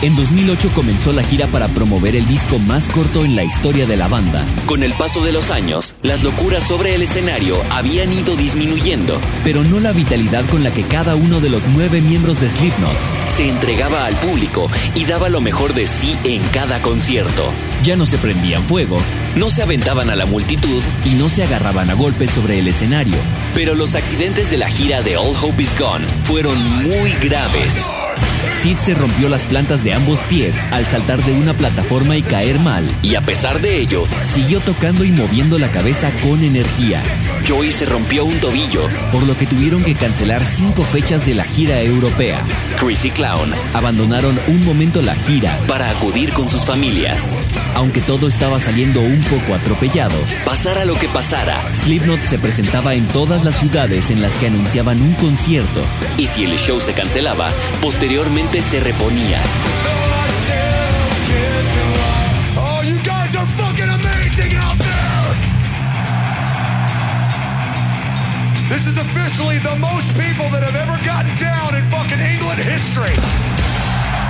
En 2008 comenzó la gira para promover el disco más corto en la historia de la banda. Con el paso de los años, las locuras sobre el escenario habían ido disminuyendo, pero no la vitalidad con la que cada uno de los nueve miembros de Slipknot se entregaba al público y daba lo mejor de sí en cada concierto. Ya no se prendían fuego, no se aventaban a la multitud y no se agarraban a golpes sobre el escenario. Pero los accidentes de la gira de All Hope Is Gone fueron muy graves. Sid se rompió las plantas de ambos pies al saltar de una plataforma y caer mal. Y a pesar de ello, siguió tocando y moviendo la cabeza con energía. Joey se rompió un tobillo, por lo que tuvieron que cancelar cinco fechas de la gira europea. Chris y Clown abandonaron un momento la gira para acudir con sus familias. Aunque todo estaba saliendo un poco atropellado, pasara lo que pasara, Slipknot se presentaba en todas las ciudades en las que anunciaban un concierto. Y si el show se cancelaba, posteriormente se reponía. This is officially the most people that have ever gotten down in fucking England history.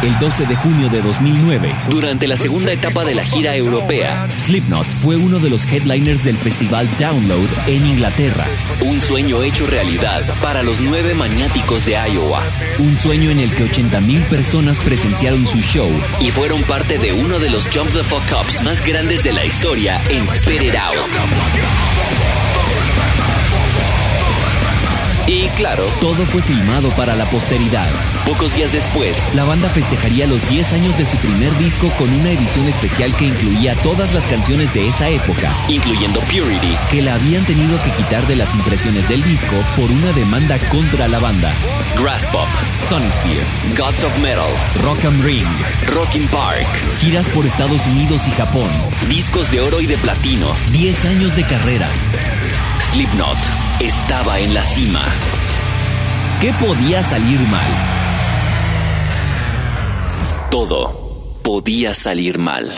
El 12 de junio de 2009, durante la segunda etapa de la gira europea, Slipknot fue uno de los headliners del festival Download en Inglaterra. Un sueño hecho realidad para los nueve maniáticos de Iowa. Un sueño en el que 80.000 personas presenciaron su show y fueron parte de uno de los Jump the Fuck Ups más grandes de la historia en Spit It Out. Y claro, todo fue filmado para la posteridad. Pocos días después, la banda festejaría los 10 años de su primer disco con una edición especial que incluía todas las canciones de esa época, incluyendo Purity, que la habían tenido que quitar de las impresiones del disco por una demanda contra la banda. Grass Pop, Gods of Metal, Rock and Ring, Rockin' Park, giras por Estados Unidos y Japón, discos de oro y de platino, 10 años de carrera. Slipknot estaba en la cima. ¿Qué podía salir mal? Todo podía salir mal.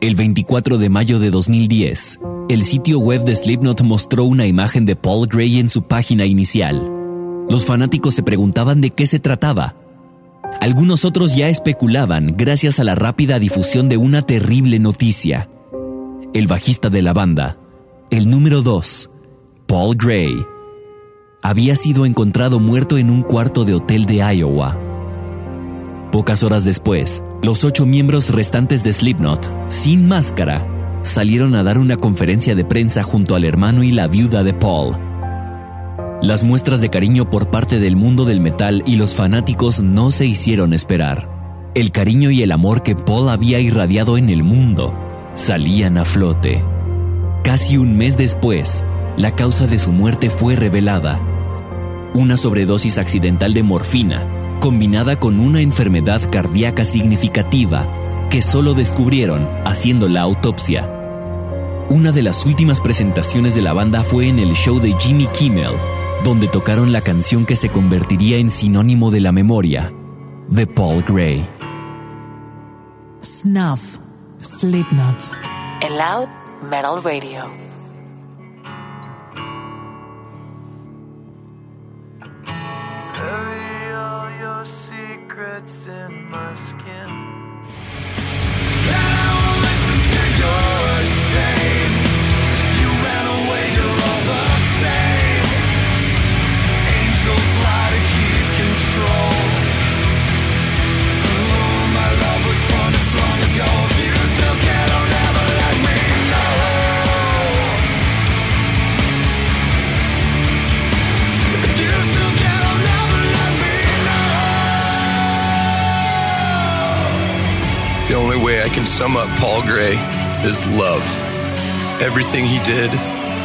El 24 de mayo de 2010, el sitio web de Slipknot mostró una imagen de Paul Gray en su página inicial. Los fanáticos se preguntaban de qué se trataba. Algunos otros ya especulaban gracias a la rápida difusión de una terrible noticia. El bajista de la banda, el número 2, Paul Gray, había sido encontrado muerto en un cuarto de hotel de Iowa. Pocas horas después, los ocho miembros restantes de Slipknot, sin máscara, salieron a dar una conferencia de prensa junto al hermano y la viuda de Paul. Las muestras de cariño por parte del mundo del metal y los fanáticos no se hicieron esperar. El cariño y el amor que Paul había irradiado en el mundo salían a flote. Casi un mes después, la causa de su muerte fue revelada. Una sobredosis accidental de morfina, combinada con una enfermedad cardíaca significativa, que solo descubrieron haciendo la autopsia. Una de las últimas presentaciones de la banda fue en el show de Jimmy Kimmel, donde tocaron la canción que se convertiría en sinónimo de la memoria, de Paul Gray. Snuff, Slipknot. El Loud Metal Radio. I can sum up Paul Gray is love. Everything he did,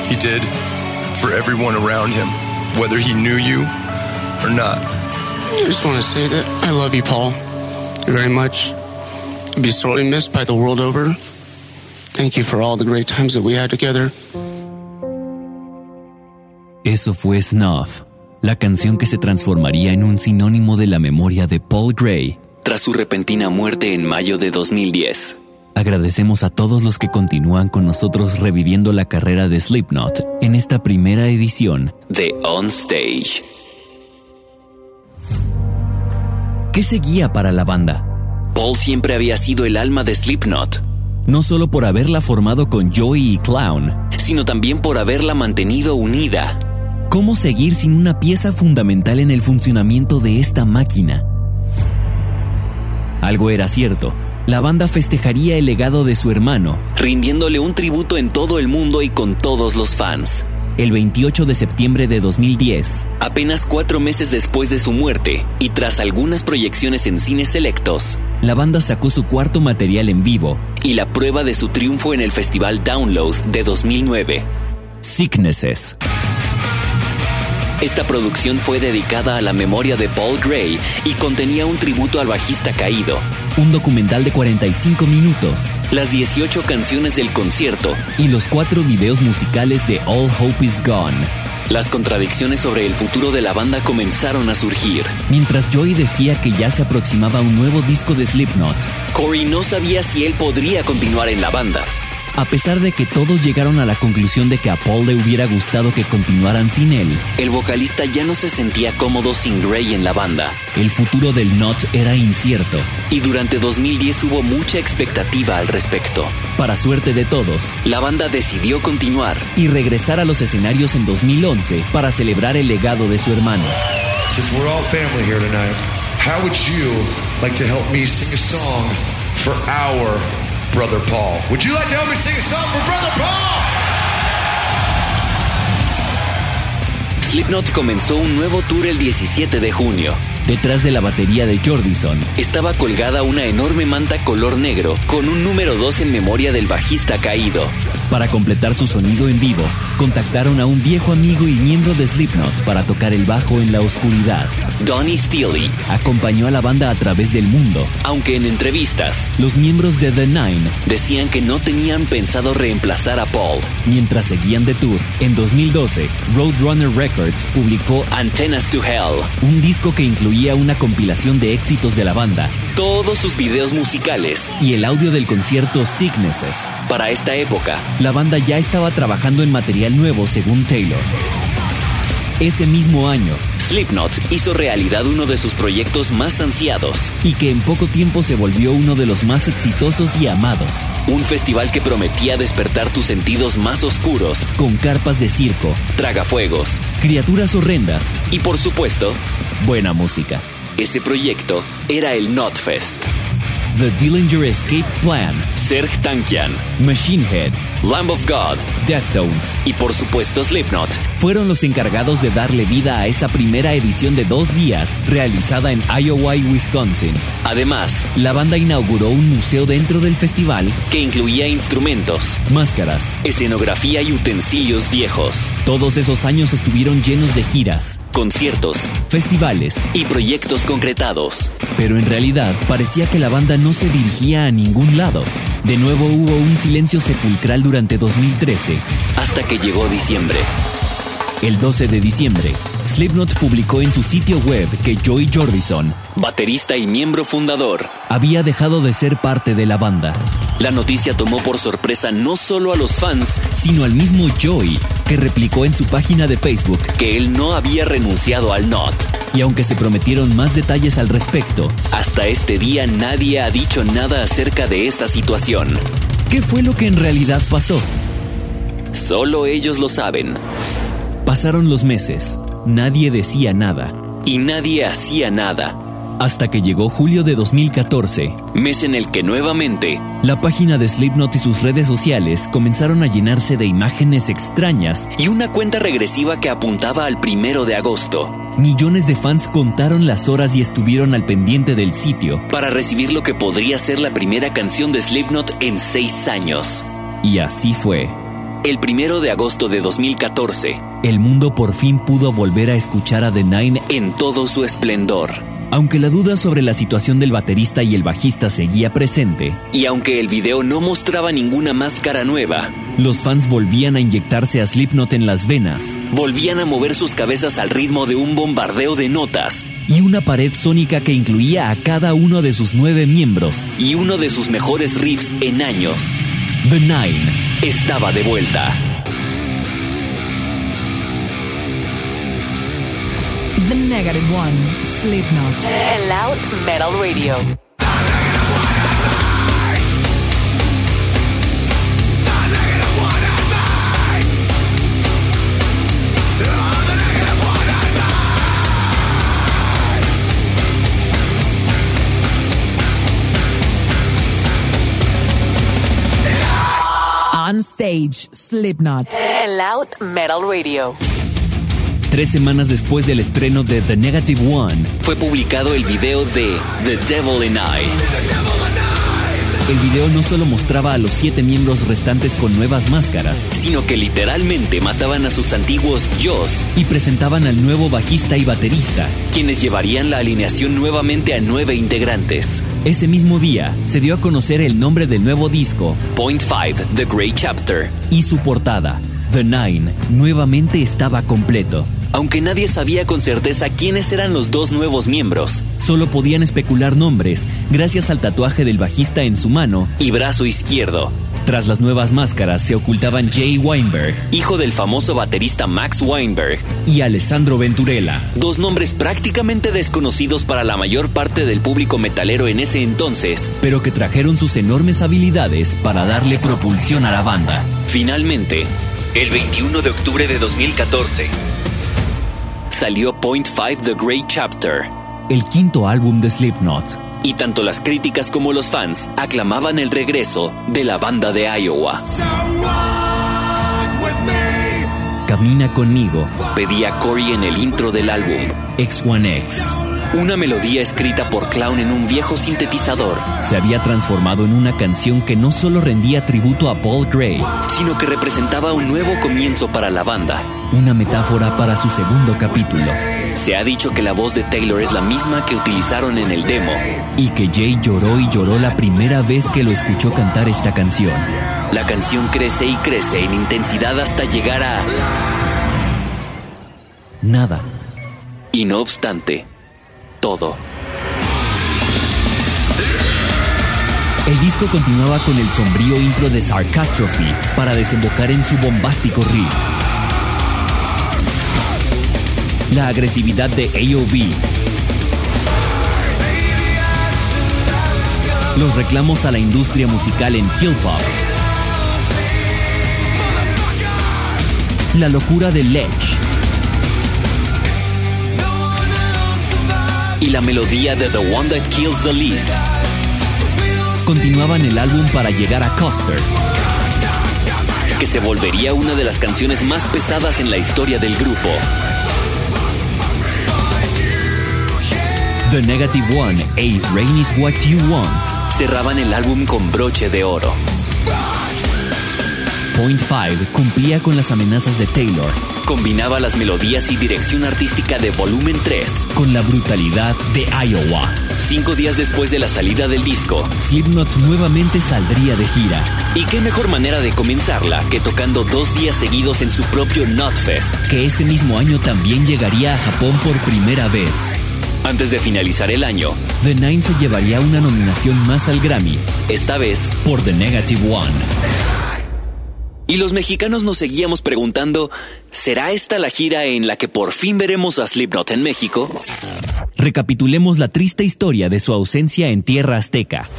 he did for everyone around him, whether he knew you or not. I just want to say that I love you, Paul, very much. You'll be sorely missed by the world over. Thank you for all the great times that we had together. Eso fue Snuff, la canción que se transformaría en un sinónimo de la memoria de Paul Gray tras su repentina muerte en mayo de 2010. Agradecemos a todos los que continúan con nosotros reviviendo la carrera de Slipknot en esta primera edición de On Stage. ¿Qué seguía para la banda? Paul siempre había sido el alma de Slipknot. No solo por haberla formado con Joey y Clown, sino también por haberla mantenido unida. ¿Cómo seguir sin una pieza fundamental en el funcionamiento de esta máquina? Algo era cierto. La banda festejaría el legado de su hermano, rindiéndole un tributo en todo el mundo y con todos los fans. el 28 de septiembre de 2010. Apenas cuatro meses después de su muerte y tras algunas proyecciones en cines selectos, la banda sacó su cuarto material en vivo y la prueba de su triunfo en el festival Download de 2009. Sicknesses. Esta producción fue dedicada a la memoria de Paul Gray y contenía un tributo al bajista caído. Un documental de 45 minutos. Las 18 canciones del concierto. Y los cuatro videos musicales de All Hope Is Gone. Las contradicciones sobre el futuro de la banda comenzaron a surgir. Mientras Joey decía que ya se aproximaba un nuevo disco de Slipknot, Corey no sabía si él podría continuar en la banda. A pesar de que todos llegaron a la conclusión de que a Paul le hubiera gustado que continuaran sin él, el vocalista ya no se sentía cómodo sin Gray en la banda. El futuro del Not era incierto. Y durante 2010 hubo mucha expectativa al respecto. Para suerte de todos, la banda decidió continuar y regresar a los escenarios en 2011 para celebrar el legado de su hermano. Since we're all family here tonight, how would you like to help me sing a song for our Brother Paul. Would you like to help me sing a song for Brother Paul? Slipknot comenzó un nuevo tour el 17 de junio. Detrás de la batería de Jordison estaba colgada una enorme manta color negro con un número 2 en memoria del bajista caído. Para completar su sonido en vivo, contactaron a un viejo amigo y miembro de Slipknot para tocar el bajo en la oscuridad. Donnie Steely acompañó a la banda a través del mundo, aunque en entrevistas, los miembros de The Nine decían que no tenían pensado reemplazar a Paul. Mientras seguían de tour, en 2012, Roadrunner Records publicó Antennas to Hell, un disco que incluía una compilación de éxitos de la banda, todos sus videos musicales y el audio del concierto Sicknesses. Para esta época, la banda ya estaba trabajando en material nuevo según Taylor. Ese mismo año, Slipknot hizo realidad uno de sus proyectos más ansiados y que en poco tiempo se volvió uno de los más exitosos y amados. Un festival que prometía despertar tus sentidos más oscuros con carpas de circo, tragafuegos, criaturas horrendas y por supuesto, buena música. Ese proyecto era el Notfest. The Dillinger Escape Plan, Serge Tankian, Machine Head, Lamb of God, Deftones y por supuesto Slipknot fueron los encargados de darle vida a esa primera edición de dos días realizada en Iowa y Wisconsin. Además, la banda inauguró un museo dentro del festival que incluía instrumentos, máscaras, escenografía y utensilios viejos. Todos esos años estuvieron llenos de giras, conciertos, festivales y proyectos concretados. Pero en realidad parecía que la banda no se dirigía a ningún lado. De nuevo hubo un silencio sepulcral durante 2013. Hasta que llegó diciembre. El 12 de diciembre, Slipknot publicó en su sitio web que Joey Jordison, baterista y miembro fundador, había dejado de ser parte de la banda. La noticia tomó por sorpresa no solo a los fans, sino al mismo Joey, que replicó en su página de Facebook que él no había renunciado al NOT. Y aunque se prometieron más detalles al respecto, hasta este día nadie ha dicho nada acerca de esa situación. ¿Qué fue lo que en realidad pasó? Solo ellos lo saben. Pasaron los meses, nadie decía nada. Y nadie hacía nada. Hasta que llegó julio de 2014, mes en el que nuevamente la página de Slipknot y sus redes sociales comenzaron a llenarse de imágenes extrañas y una cuenta regresiva que apuntaba al primero de agosto. Millones de fans contaron las horas y estuvieron al pendiente del sitio para recibir lo que podría ser la primera canción de Slipknot en seis años. Y así fue. El primero de agosto de 2014, el mundo por fin pudo volver a escuchar a The Nine en todo su esplendor. Aunque la duda sobre la situación del baterista y el bajista seguía presente, y aunque el video no mostraba ninguna máscara nueva, los fans volvían a inyectarse a Slipknot en las venas, volvían a mover sus cabezas al ritmo de un bombardeo de notas y una pared sónica que incluía a cada uno de sus nueve miembros y uno de sus mejores riffs en años. The Nine estaba de vuelta. The Negative One, Slipknot. El Loud Metal Radio. On stage, Slipknot. Loud Metal Radio. Tres semanas después del estreno de The Negative One, fue publicado el video de The Devil in I. El video no solo mostraba a los siete miembros restantes con nuevas máscaras, sino que literalmente mataban a sus antiguos yo's y presentaban al nuevo bajista y baterista, quienes llevarían la alineación nuevamente a nueve integrantes. Ese mismo día se dio a conocer el nombre del nuevo disco, Point 5, The Great Chapter, y su portada, The Nine, nuevamente estaba completo. Aunque nadie sabía con certeza quiénes eran los dos nuevos miembros, solo podían especular nombres gracias al tatuaje del bajista en su mano y brazo izquierdo. Tras las nuevas máscaras se ocultaban Jay Weinberg, hijo del famoso baterista Max Weinberg, y Alessandro Venturella, dos nombres prácticamente desconocidos para la mayor parte del público metalero en ese entonces, pero que trajeron sus enormes habilidades para darle propulsión a la banda. Finalmente, el 21 de octubre de 2014, salió Point 5 The Great Chapter, el quinto álbum de Slipknot. Y tanto las críticas como los fans aclamaban el regreso de la banda de Iowa. Camina conmigo, pedía Corey en el intro del álbum X1X. Una melodía escrita por Clown en un viejo sintetizador se había transformado en una canción que no solo rendía tributo a Paul Gray, sino que representaba un nuevo comienzo para la banda, una metáfora para su segundo capítulo. Se ha dicho que la voz de Taylor es la misma que utilizaron en el demo y que Jay lloró y lloró la primera vez que lo escuchó cantar esta canción. La canción crece y crece en intensidad hasta llegar a... Nada. Y no obstante, todo. El disco continuaba con el sombrío intro de Sarcastrophe para desembocar en su bombástico riff. La agresividad de AOV. Los reclamos a la industria musical en Kill Pop. La locura de Ledge. Y la melodía de The One That Kills the Least continuaban el álbum para llegar a Custer, que se volvería una de las canciones más pesadas en la historia del grupo. The Negative One, A Rain is What You Want, cerraban el álbum con broche de oro. Point 5 cumplía con las amenazas de Taylor. Combinaba las melodías y dirección artística de Volumen 3 con la brutalidad de Iowa. Cinco días después de la salida del disco, Slipknot nuevamente saldría de gira. Y qué mejor manera de comenzarla que tocando dos días seguidos en su propio Notfest, que ese mismo año también llegaría a Japón por primera vez. Antes de finalizar el año, The Nine se llevaría una nominación más al Grammy, esta vez por The Negative One. Y los mexicanos nos seguíamos preguntando, ¿será esta la gira en la que por fin veremos a Slipknot en México? Recapitulemos la triste historia de su ausencia en tierra azteca.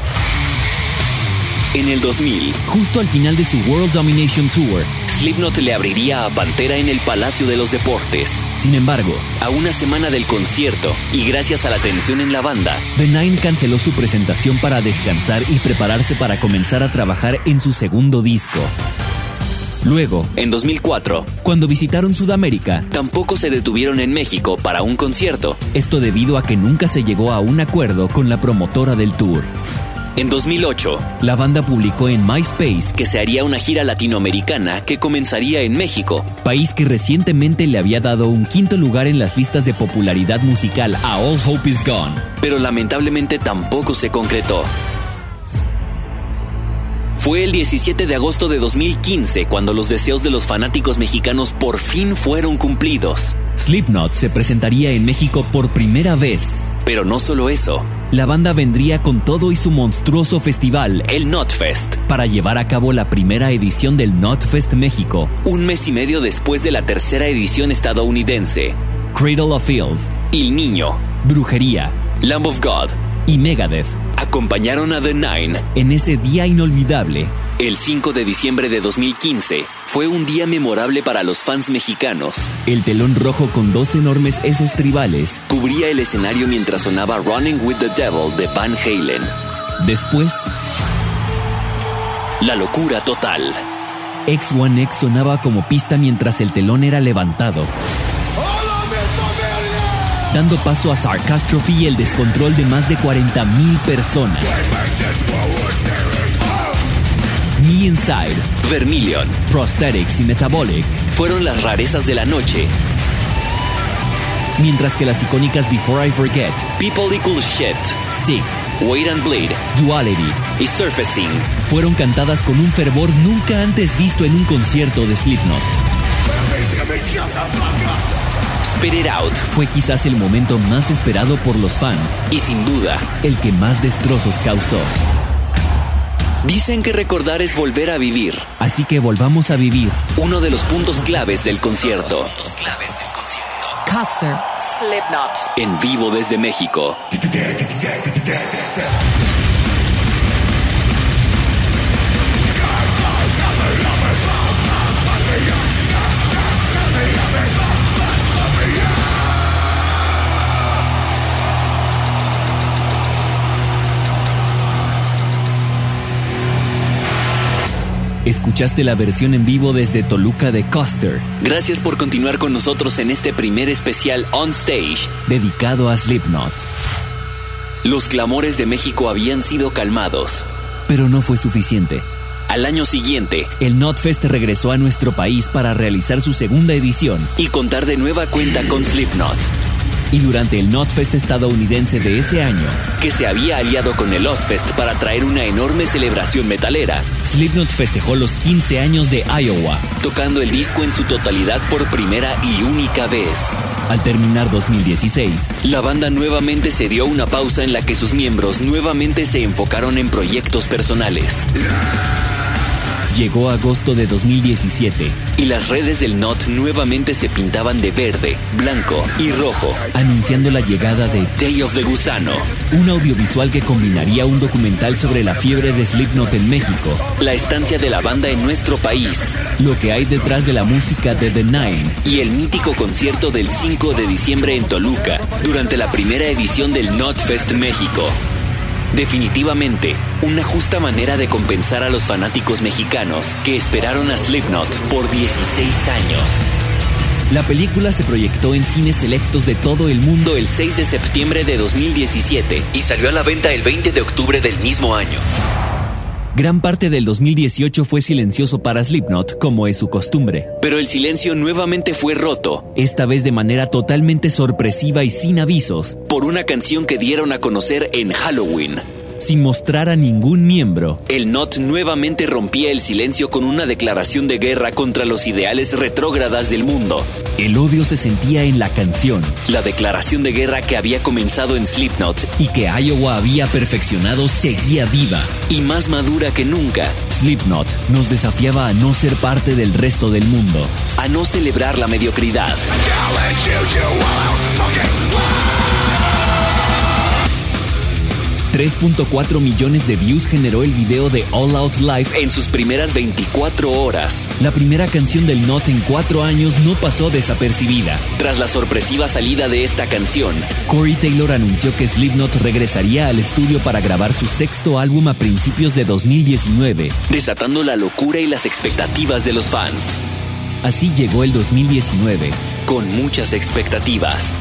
En el 2000, justo al final de su World Domination Tour, Slipknot le abriría a Pantera en el Palacio de los Deportes. Sin embargo, a una semana del concierto y gracias a la tensión en la banda, The Nine canceló su presentación para descansar y prepararse para comenzar a trabajar en su segundo disco. Luego, en 2004, cuando visitaron Sudamérica, tampoco se detuvieron en México para un concierto, esto debido a que nunca se llegó a un acuerdo con la promotora del tour. En 2008, la banda publicó en MySpace que se haría una gira latinoamericana que comenzaría en México, país que recientemente le había dado un quinto lugar en las listas de popularidad musical a All Hope Is Gone, pero lamentablemente tampoco se concretó. Fue el 17 de agosto de 2015 cuando los deseos de los fanáticos mexicanos por fin fueron cumplidos. Slipknot se presentaría en México por primera vez. Pero no solo eso, la banda vendría con todo y su monstruoso festival, el Notfest, para llevar a cabo la primera edición del Notfest México, un mes y medio después de la tercera edición estadounidense. Cradle of Filth, El Niño, Brujería, Lamb of God, y Megadeth acompañaron a The Nine en ese día inolvidable. El 5 de diciembre de 2015 fue un día memorable para los fans mexicanos. El telón rojo con dos enormes S tribales cubría el escenario mientras sonaba Running with the Devil de Van Halen. Después, la locura total. X1X sonaba como pista mientras el telón era levantado, dando paso a Sarcastrophe y el descontrol de más de 40.000 personas. Me Inside, Vermilion, Prosthetics y Metabolic fueron las rarezas de la noche. Mientras que las icónicas Before I Forget, People Equal Shit, Sick, Wait and Bleed, Duality y Surfacing fueron cantadas con un fervor nunca antes visto en un concierto de Slipknot. Spit It Out fue quizás el momento más esperado por los fans y sin duda el que más destrozos causó. Dicen que recordar es volver a vivir, así que volvamos a vivir uno de los puntos claves del concierto. Custer, Slipknot. En vivo desde México. Escuchaste la versión en vivo desde Toluca de Custer. Gracias por continuar con nosotros en este primer especial On Stage dedicado a Slipknot. Los clamores de México habían sido calmados, pero no fue suficiente. Al año siguiente, el NotFest regresó a nuestro país para realizar su segunda edición y contar de nueva cuenta con Slipknot y durante el NotFest estadounidense de ese año, que se había aliado con el Ozfest para traer una enorme celebración metalera, Slipknot festejó los 15 años de Iowa, tocando el disco en su totalidad por primera y única vez. Al terminar 2016, la banda nuevamente se dio una pausa en la que sus miembros nuevamente se enfocaron en proyectos personales. Llegó agosto de 2017 y las redes del NOT nuevamente se pintaban de verde, blanco y rojo, anunciando la llegada de Day of the Gusano, un audiovisual que combinaría un documental sobre la fiebre de Slipknot en México, la estancia de la banda en nuestro país, lo que hay detrás de la música de The Nine y el mítico concierto del 5 de diciembre en Toluca, durante la primera edición del NotFest México. Definitivamente, una justa manera de compensar a los fanáticos mexicanos que esperaron a Slipknot por 16 años. La película se proyectó en cines selectos de todo el mundo el 6 de septiembre de 2017 y salió a la venta el 20 de octubre del mismo año. Gran parte del 2018 fue silencioso para Slipknot, como es su costumbre. Pero el silencio nuevamente fue roto, esta vez de manera totalmente sorpresiva y sin avisos, por una canción que dieron a conocer en Halloween. Sin mostrar a ningún miembro, el NOT nuevamente rompía el silencio con una declaración de guerra contra los ideales retrógradas del mundo. El odio se sentía en la canción, la declaración de guerra que había comenzado en Slipknot y que Iowa había perfeccionado seguía viva y más madura que nunca. Slipknot nos desafiaba a no ser parte del resto del mundo, a no celebrar la mediocridad. 3.4 millones de views generó el video de All Out Live en sus primeras 24 horas. La primera canción del Not en cuatro años no pasó desapercibida. Tras la sorpresiva salida de esta canción, Corey Taylor anunció que Slipknot regresaría al estudio para grabar su sexto álbum a principios de 2019, desatando la locura y las expectativas de los fans. Así llegó el 2019, con muchas expectativas.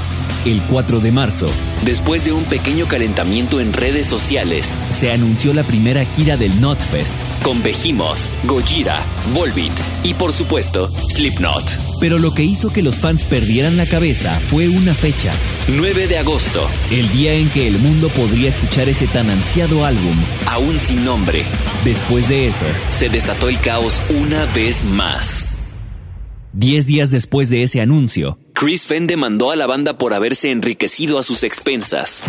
El 4 de marzo, después de un pequeño calentamiento en redes sociales, se anunció la primera gira del Notfest con Behemoth, Gojira, Volbeat y por supuesto Slipknot. Pero lo que hizo que los fans perdieran la cabeza fue una fecha, 9 de agosto, el día en que el mundo podría escuchar ese tan ansiado álbum, aún sin nombre. Después de eso, se desató el caos una vez más. Diez días después de ese anuncio, Chris Fenn demandó a la banda por haberse enriquecido a sus expensas.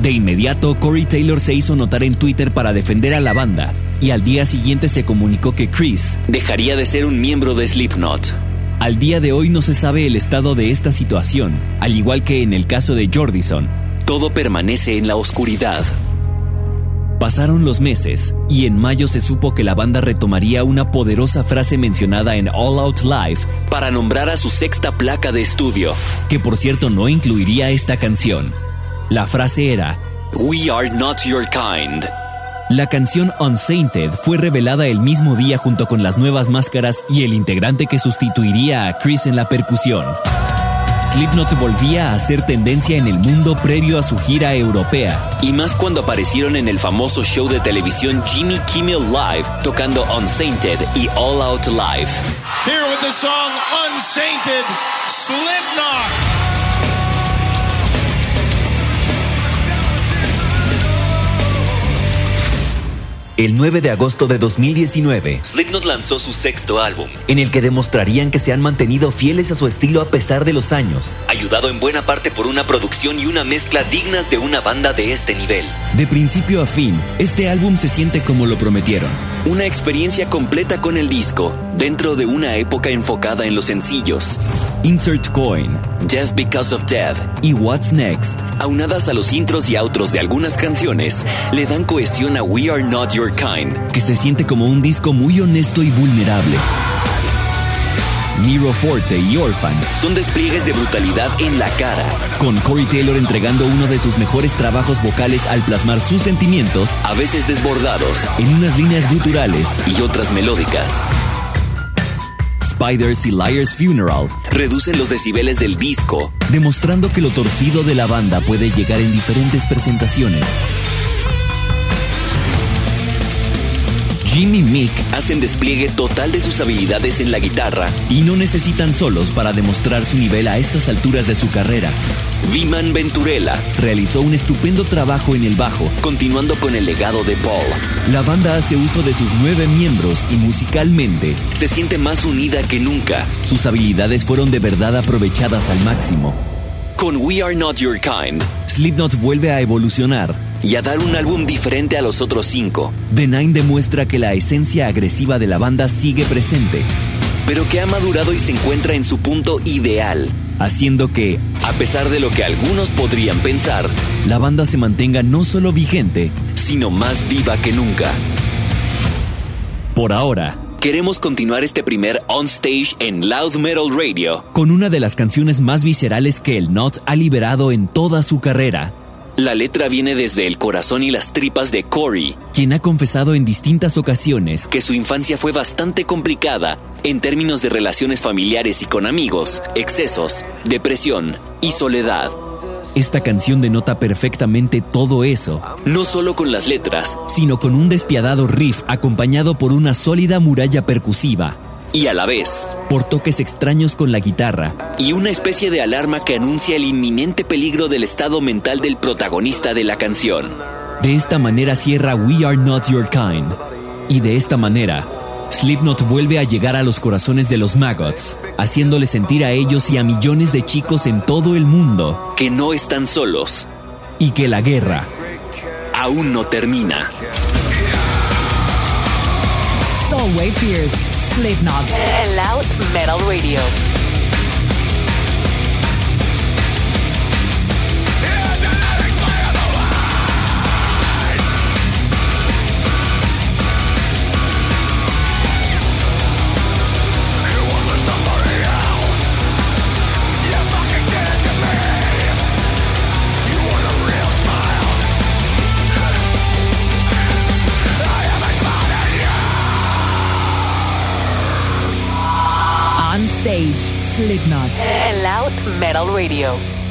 De inmediato, Corey Taylor se hizo notar en Twitter para defender a la banda, y al día siguiente se comunicó que Chris dejaría de ser un miembro de Slipknot. Al día de hoy no se sabe el estado de esta situación, al igual que en el caso de Jordison. Todo permanece en la oscuridad. Pasaron los meses y en mayo se supo que la banda retomaría una poderosa frase mencionada en All Out Live para nombrar a su sexta placa de estudio, que por cierto no incluiría esta canción. La frase era We are not your kind. La canción Unsainted fue revelada el mismo día junto con las nuevas máscaras y el integrante que sustituiría a Chris en la percusión. Slipknot volvía a hacer tendencia en el mundo previo a su gira europea. Y más cuando aparecieron en el famoso show de televisión Jimmy Kimmel Live tocando Unsainted y All Out Live. Here with the song Unsainted, Slipknot. El 9 de agosto de 2019, Slipknot lanzó su sexto álbum, en el que demostrarían que se han mantenido fieles a su estilo a pesar de los años, ayudado en buena parte por una producción y una mezcla dignas de una banda de este nivel. De principio a fin, este álbum se siente como lo prometieron. Una experiencia completa con el disco, dentro de una época enfocada en los sencillos. Insert Coin, Death Because of Death y What's Next, aunadas a los intros y outros de algunas canciones, le dan cohesión a We Are Not Your Que se siente como un disco muy honesto y vulnerable. Miro Forte y Orphan son despliegues de brutalidad en la cara, con Corey Taylor entregando uno de sus mejores trabajos vocales al plasmar sus sentimientos, a veces desbordados, en unas líneas guturales y otras melódicas. Spiders y Liar's Funeral reducen los decibeles del disco, demostrando que lo torcido de la banda puede llegar en diferentes presentaciones. Jimmy Mick hacen despliegue total de sus habilidades en la guitarra y no necesitan solos para demostrar su nivel a estas alturas de su carrera. Viman Venturella realizó un estupendo trabajo en el bajo, continuando con el legado de Paul. La banda hace uso de sus nueve miembros y musicalmente se siente más unida que nunca. Sus habilidades fueron de verdad aprovechadas al máximo. Con We Are Not Your Kind, Slipknot vuelve a evolucionar y a dar un álbum diferente a los otros cinco. The Nine demuestra que la esencia agresiva de la banda sigue presente, pero que ha madurado y se encuentra en su punto ideal, haciendo que, a pesar de lo que algunos podrían pensar, la banda se mantenga no solo vigente, sino más viva que nunca. Por ahora, Queremos continuar este primer on stage en Loud Metal Radio con una de las canciones más viscerales que el Not ha liberado en toda su carrera. La letra viene desde el corazón y las tripas de Corey, quien ha confesado en distintas ocasiones que su infancia fue bastante complicada en términos de relaciones familiares y con amigos, excesos, depresión y soledad. Esta canción denota perfectamente todo eso. No solo con las letras, sino con un despiadado riff acompañado por una sólida muralla percusiva. Y a la vez, por toques extraños con la guitarra. Y una especie de alarma que anuncia el inminente peligro del estado mental del protagonista de la canción. De esta manera cierra We Are Not Your Kind. Y de esta manera, Slipknot vuelve a llegar a los corazones de los maggots, haciéndole sentir a ellos y a millones de chicos en todo el mundo que no están solos y que la guerra aún no termina. Soulway Fear, Slipknot. Loud Metal Radio. Stage, Slipknot. Loud Metal Radio.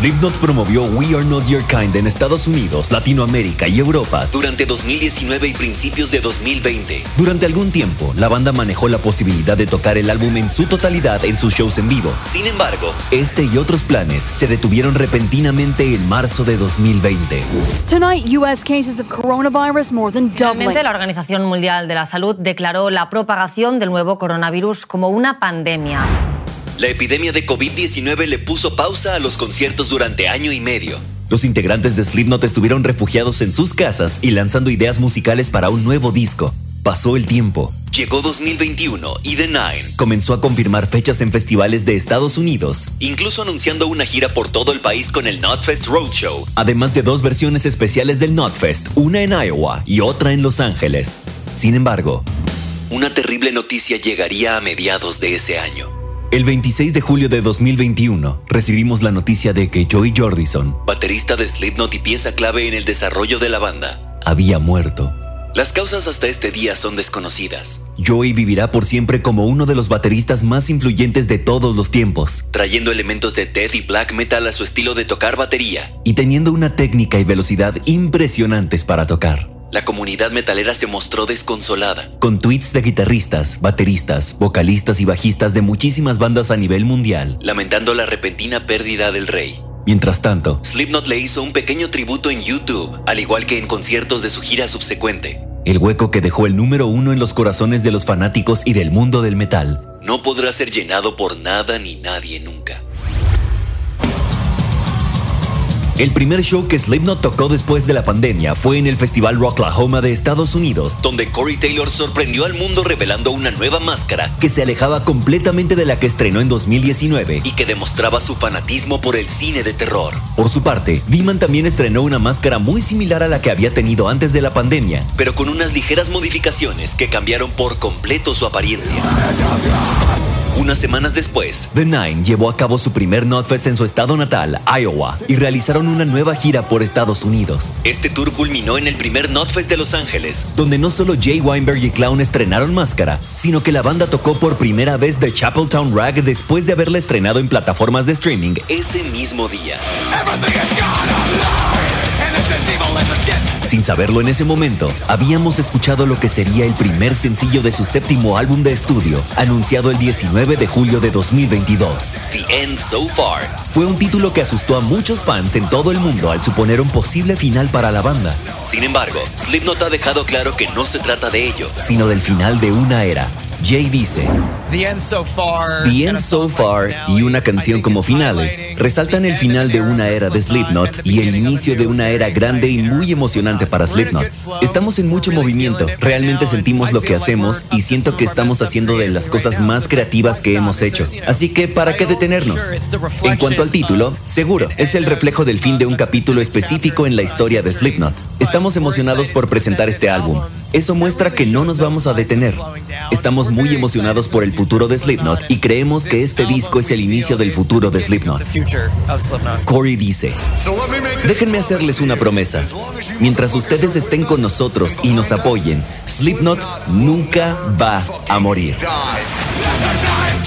Slipknot promovió We Are Not Your Kind en Estados Unidos, Latinoamérica y Europa durante 2019 y principios de 2020. Durante algún tiempo, la banda manejó la posibilidad de tocar el álbum en su totalidad en sus shows en vivo. Sin embargo, este y otros planes se detuvieron repentinamente en marzo de 2020. Tonight, US cases of coronavirus more than doubling. Finalmente, la Organización Mundial de la Salud declaró la propagación del nuevo coronavirus como una pandemia. La epidemia de COVID-19 le puso pausa a los conciertos durante año y medio. Los integrantes de Slipknot estuvieron refugiados en sus casas y lanzando ideas musicales para un nuevo disco. Pasó el tiempo. Llegó 2021 y The Nine comenzó a confirmar fechas en festivales de Estados Unidos, incluso anunciando una gira por todo el país con el Notfest Roadshow, además de dos versiones especiales del Notfest, una en Iowa y otra en Los Ángeles. Sin embargo, una terrible noticia llegaría a mediados de ese año. El 26 de julio de 2021 recibimos la noticia de que Joey Jordison, baterista de Slipknot y pieza clave en el desarrollo de la banda, había muerto. Las causas hasta este día son desconocidas. Joey vivirá por siempre como uno de los bateristas más influyentes de todos los tiempos, trayendo elementos de death y black metal a su estilo de tocar batería y teniendo una técnica y velocidad impresionantes para tocar. La comunidad metalera se mostró desconsolada. Con tweets de guitarristas, bateristas, vocalistas y bajistas de muchísimas bandas a nivel mundial, lamentando la repentina pérdida del rey. Mientras tanto, Slipknot le hizo un pequeño tributo en YouTube, al igual que en conciertos de su gira subsecuente. El hueco que dejó el número uno en los corazones de los fanáticos y del mundo del metal no podrá ser llenado por nada ni nadie nunca. El primer show que Slipknot tocó después de la pandemia fue en el Festival Rocklahoma de Estados Unidos, donde Corey Taylor sorprendió al mundo revelando una nueva máscara que se alejaba completamente de la que estrenó en 2019 y que demostraba su fanatismo por el cine de terror. Por su parte, Diman también estrenó una máscara muy similar a la que había tenido antes de la pandemia, pero con unas ligeras modificaciones que cambiaron por completo su apariencia. Unas semanas después, The Nine llevó a cabo su primer Notfest en su estado natal, Iowa, y realizaron una nueva gira por Estados Unidos. Este tour culminó en el primer Notfest de Los Ángeles, donde no solo Jay Weinberg y Clown estrenaron máscara, sino que la banda tocó por primera vez The Chapeltown Rag después de haberla estrenado en plataformas de streaming ese mismo día. Sin saberlo en ese momento, habíamos escuchado lo que sería el primer sencillo de su séptimo álbum de estudio, anunciado el 19 de julio de 2022. The End So Far. Fue un título que asustó a muchos fans en todo el mundo al suponer un posible final para la banda. Sin embargo, Slipknot ha dejado claro que no se trata de ello, sino del final de una era. Jay dice, The End So Far, The End So Far y una canción como finale resaltan el final de una era de Slipknot y el inicio de una era grande y muy emocionante para Slipknot. Estamos en mucho movimiento, realmente sentimos lo que hacemos y siento que estamos haciendo de las cosas más creativas que hemos hecho. Así que, ¿para qué detenernos? En cuanto al título, seguro, es el reflejo del fin de un capítulo específico en la historia de Slipknot. Estamos emocionados por presentar este álbum. Eso muestra que no nos vamos a detener. Estamos muy emocionados por el futuro de Slipknot y creemos que este disco es el inicio del futuro de Slipknot. Corey dice, déjenme hacerles una promesa. Mientras ustedes estén con nosotros y nos apoyen, Slipknot nunca va a morir.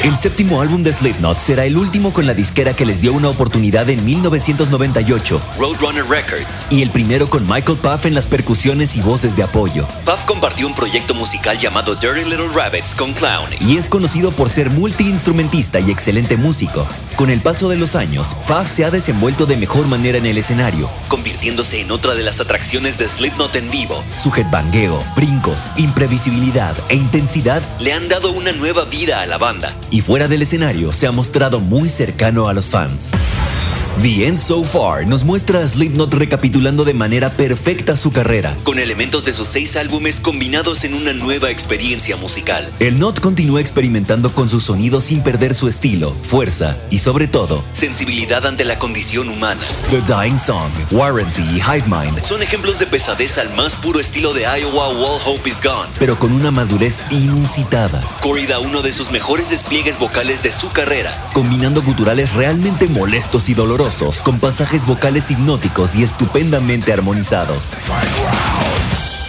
El séptimo álbum de Slipknot será el último con la disquera que les dio una oportunidad en 1998, Roadrunner Records, y el primero con Michael Puff en las percusiones y voces de apoyo. Puff compartió un proyecto musical llamado Dirty Little Rabbits con Clown y es conocido por ser multiinstrumentista y excelente músico. Con el paso de los años, Puff se ha desenvuelto de mejor manera en el escenario, convirtiéndose en otra de las atracciones de Slipknot en vivo. Su headbangueo, brincos, imprevisibilidad e intensidad le han dado una nueva vida a la banda y fuera del escenario se ha mostrado muy cercano a los fans. The End So Far nos muestra a Slipknot recapitulando de manera perfecta su carrera, con elementos de sus seis álbumes combinados en una nueva experiencia musical. El Not continúa experimentando con su sonido sin perder su estilo, fuerza y sobre todo, sensibilidad ante la condición humana. The Dying Song, Warranty y Hive Mind son ejemplos de pesadez al más puro estilo de Iowa Wall Hope Is Gone, pero con una madurez inusitada. Corey da uno de sus mejores despliegues vocales de su carrera, combinando guturales realmente molestos y dolorosos con pasajes vocales hipnóticos y estupendamente armonizados.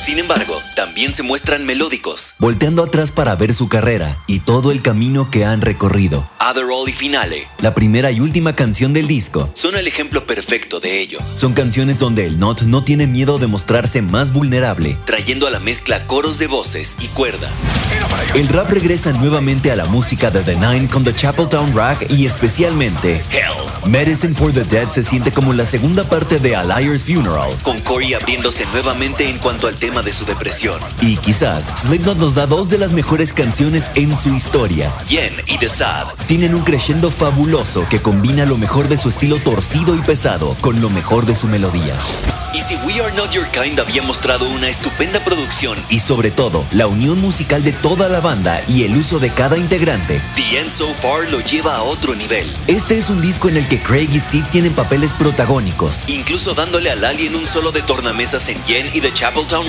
Sin embargo, también se muestran melódicos, volteando atrás para ver su carrera y todo el camino que han recorrido. Other All y Finale, la primera y última canción del disco, son el ejemplo perfecto de ello. Son canciones donde el Not no tiene miedo de mostrarse más vulnerable, trayendo a la mezcla coros de voces y cuerdas. El rap regresa nuevamente a la música de The Nine con The Chapeltown Rag y especialmente Hell. Medicine for the Dead se siente como la segunda parte de A Liar's Funeral, con Corey abriéndose nuevamente en cuanto al tema de su depresión. Y quizás Slipknot nos da dos de las mejores canciones en su historia. Yen y The Sad. Tienen un crescendo fabuloso que combina lo mejor de su estilo torcido y pesado con lo mejor de su melodía. Y si We Are Not Your Kind había mostrado una estupenda producción y sobre todo la unión musical de toda la banda y el uso de cada integrante, The End So Far lo lleva a otro nivel. Este es un disco en el que Craig y Sid tienen papeles protagónicos, incluso dándole al alien un solo de tornamesas en Yen y The Chapeltown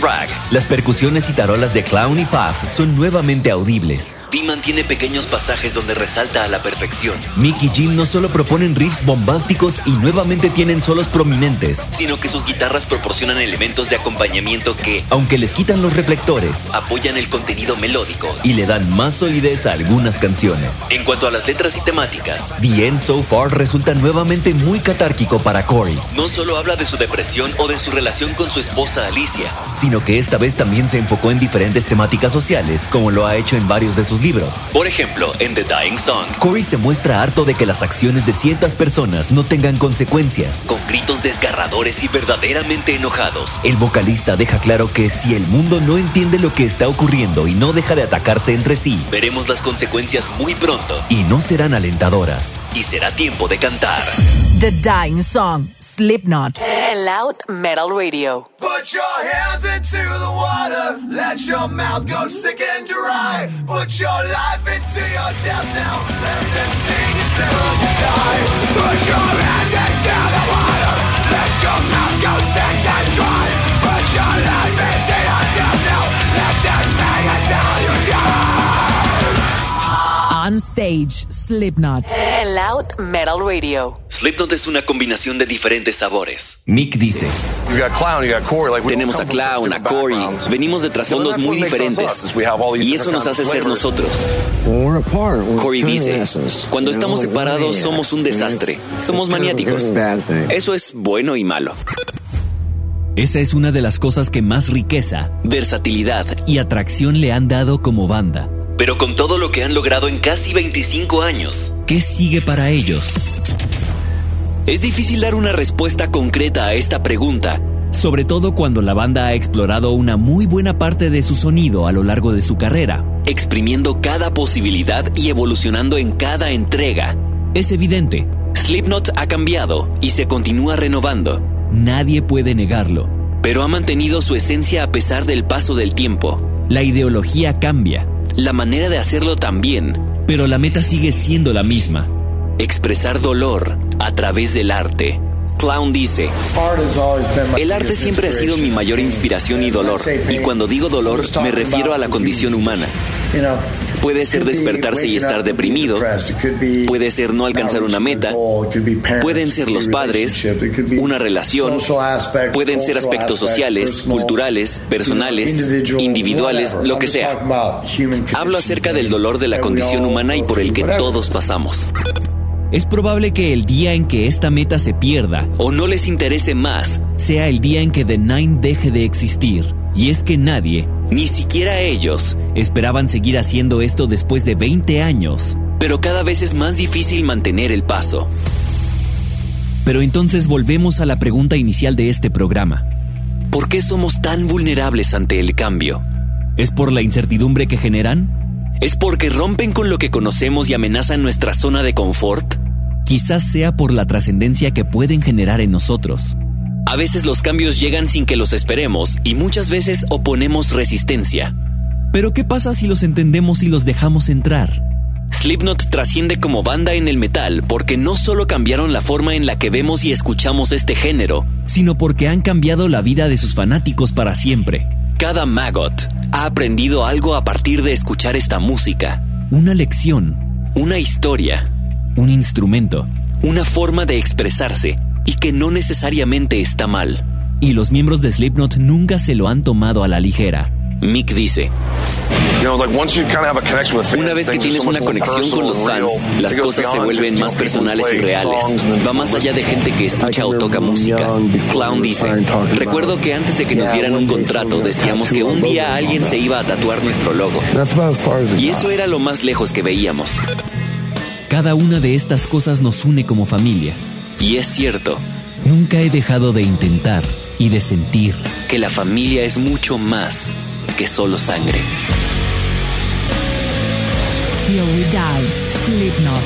Las percusiones y tarolas de Clown y Puff son nuevamente audibles. Piman tiene pequeños pasajes donde resalta a la perfección. Mick y Jim no solo proponen riffs bombásticos y nuevamente tienen solos prominentes, sino que sus guitarras guitarras proporcionan elementos de acompañamiento que, aunque les quitan los reflectores, apoyan el contenido melódico y le dan más solidez a algunas canciones. En cuanto a las letras y temáticas, The End So Far resulta nuevamente muy catárquico para Corey. No solo habla de su depresión o de su relación con su esposa Alicia, sino que esta vez también se enfocó en diferentes temáticas sociales, como lo ha hecho en varios de sus libros. Por ejemplo, en The Dying Song, Corey se muestra harto de que las acciones de ciertas personas no tengan consecuencias. Con gritos desgarradores y verdaderamente enojados. El vocalista deja claro que si el mundo no entiende lo que está ocurriendo y no deja de atacarse entre sí, veremos las consecuencias muy pronto. Y no serán alentadoras. Y será tiempo de cantar. The Dying Song, Slipknot. Loud Metal Radio. Put your hands into the water, let your mouth go sick and dry. Put your life into your death now, let them sting until you die. Put your hands into the water, let your mouth go sick and dry. Put your life into your death now, let them sting until you die. On stage, Slipknot. Loud Metal Radio. Slipknot es una combinación de diferentes sabores. Mick dice: Tenemos a Clown, a Corey. Venimos de trasfondos muy diferentes. Y eso nos hace ser nosotros. Corey dice: Cuando estamos separados, somos un desastre. Somos maniáticos. Eso es bueno y malo. Esa es una de las cosas que más riqueza, versatilidad y atracción le han dado como banda. Pero con todo lo que han logrado en casi 25 años, ¿qué sigue para ellos? Es difícil dar una respuesta concreta a esta pregunta, sobre todo cuando la banda ha explorado una muy buena parte de su sonido a lo largo de su carrera, exprimiendo cada posibilidad y evolucionando en cada entrega. Es evidente, Slipknot ha cambiado y se continúa renovando. Nadie puede negarlo. Pero ha mantenido su esencia a pesar del paso del tiempo. La ideología cambia. La manera de hacerlo también. Pero la meta sigue siendo la misma. Expresar dolor a través del arte. Clown dice, el arte siempre ha sido mi mayor inspiración y dolor, y cuando digo dolor me refiero a la condición humana. Puede ser despertarse y estar deprimido, puede ser no alcanzar una meta, pueden ser los padres, una relación, pueden ser aspectos sociales, culturales, personales, individuales, lo que sea. Hablo acerca del dolor de la condición humana y por el que todos pasamos. Es probable que el día en que esta meta se pierda o no les interese más sea el día en que The Nine deje de existir. Y es que nadie, ni siquiera ellos, esperaban seguir haciendo esto después de 20 años. Pero cada vez es más difícil mantener el paso. Pero entonces volvemos a la pregunta inicial de este programa. ¿Por qué somos tan vulnerables ante el cambio? ¿Es por la incertidumbre que generan? ¿Es porque rompen con lo que conocemos y amenazan nuestra zona de confort? Quizás sea por la trascendencia que pueden generar en nosotros. A veces los cambios llegan sin que los esperemos y muchas veces oponemos resistencia. Pero ¿qué pasa si los entendemos y los dejamos entrar? Slipknot trasciende como banda en el metal porque no solo cambiaron la forma en la que vemos y escuchamos este género, sino porque han cambiado la vida de sus fanáticos para siempre. Cada maggot ha aprendido algo a partir de escuchar esta música. Una lección. Una historia. Un instrumento. Una forma de expresarse y que no necesariamente está mal. Y los miembros de Slipknot nunca se lo han tomado a la ligera. Mick dice, una vez que tienes una conexión con los fans, las cosas se vuelven más personales y reales. Va más allá de gente que escucha o toca música. Clown dice, recuerdo que antes de que nos dieran un contrato decíamos que un día alguien se iba a tatuar nuestro logo. Y eso era lo más lejos que veíamos. Cada una de estas cosas nos une como familia. Y es cierto. Nunca he dejado de intentar y de sentir que la familia es mucho más que solo sangre. Till we die, Slipknot.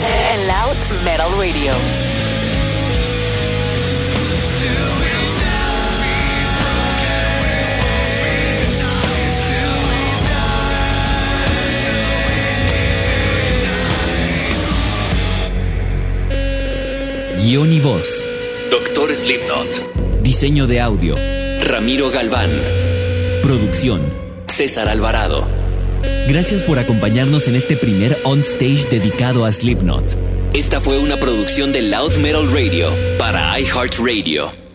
Loud Metal Radio. Guión y voz. Doctor Slipknot. Diseño de audio. Ramiro Galván. Producción. César Alvarado. Gracias por acompañarnos en este primer on stage dedicado a Slipknot. Esta fue una producción de Loud Metal Radio para iHeartRadio.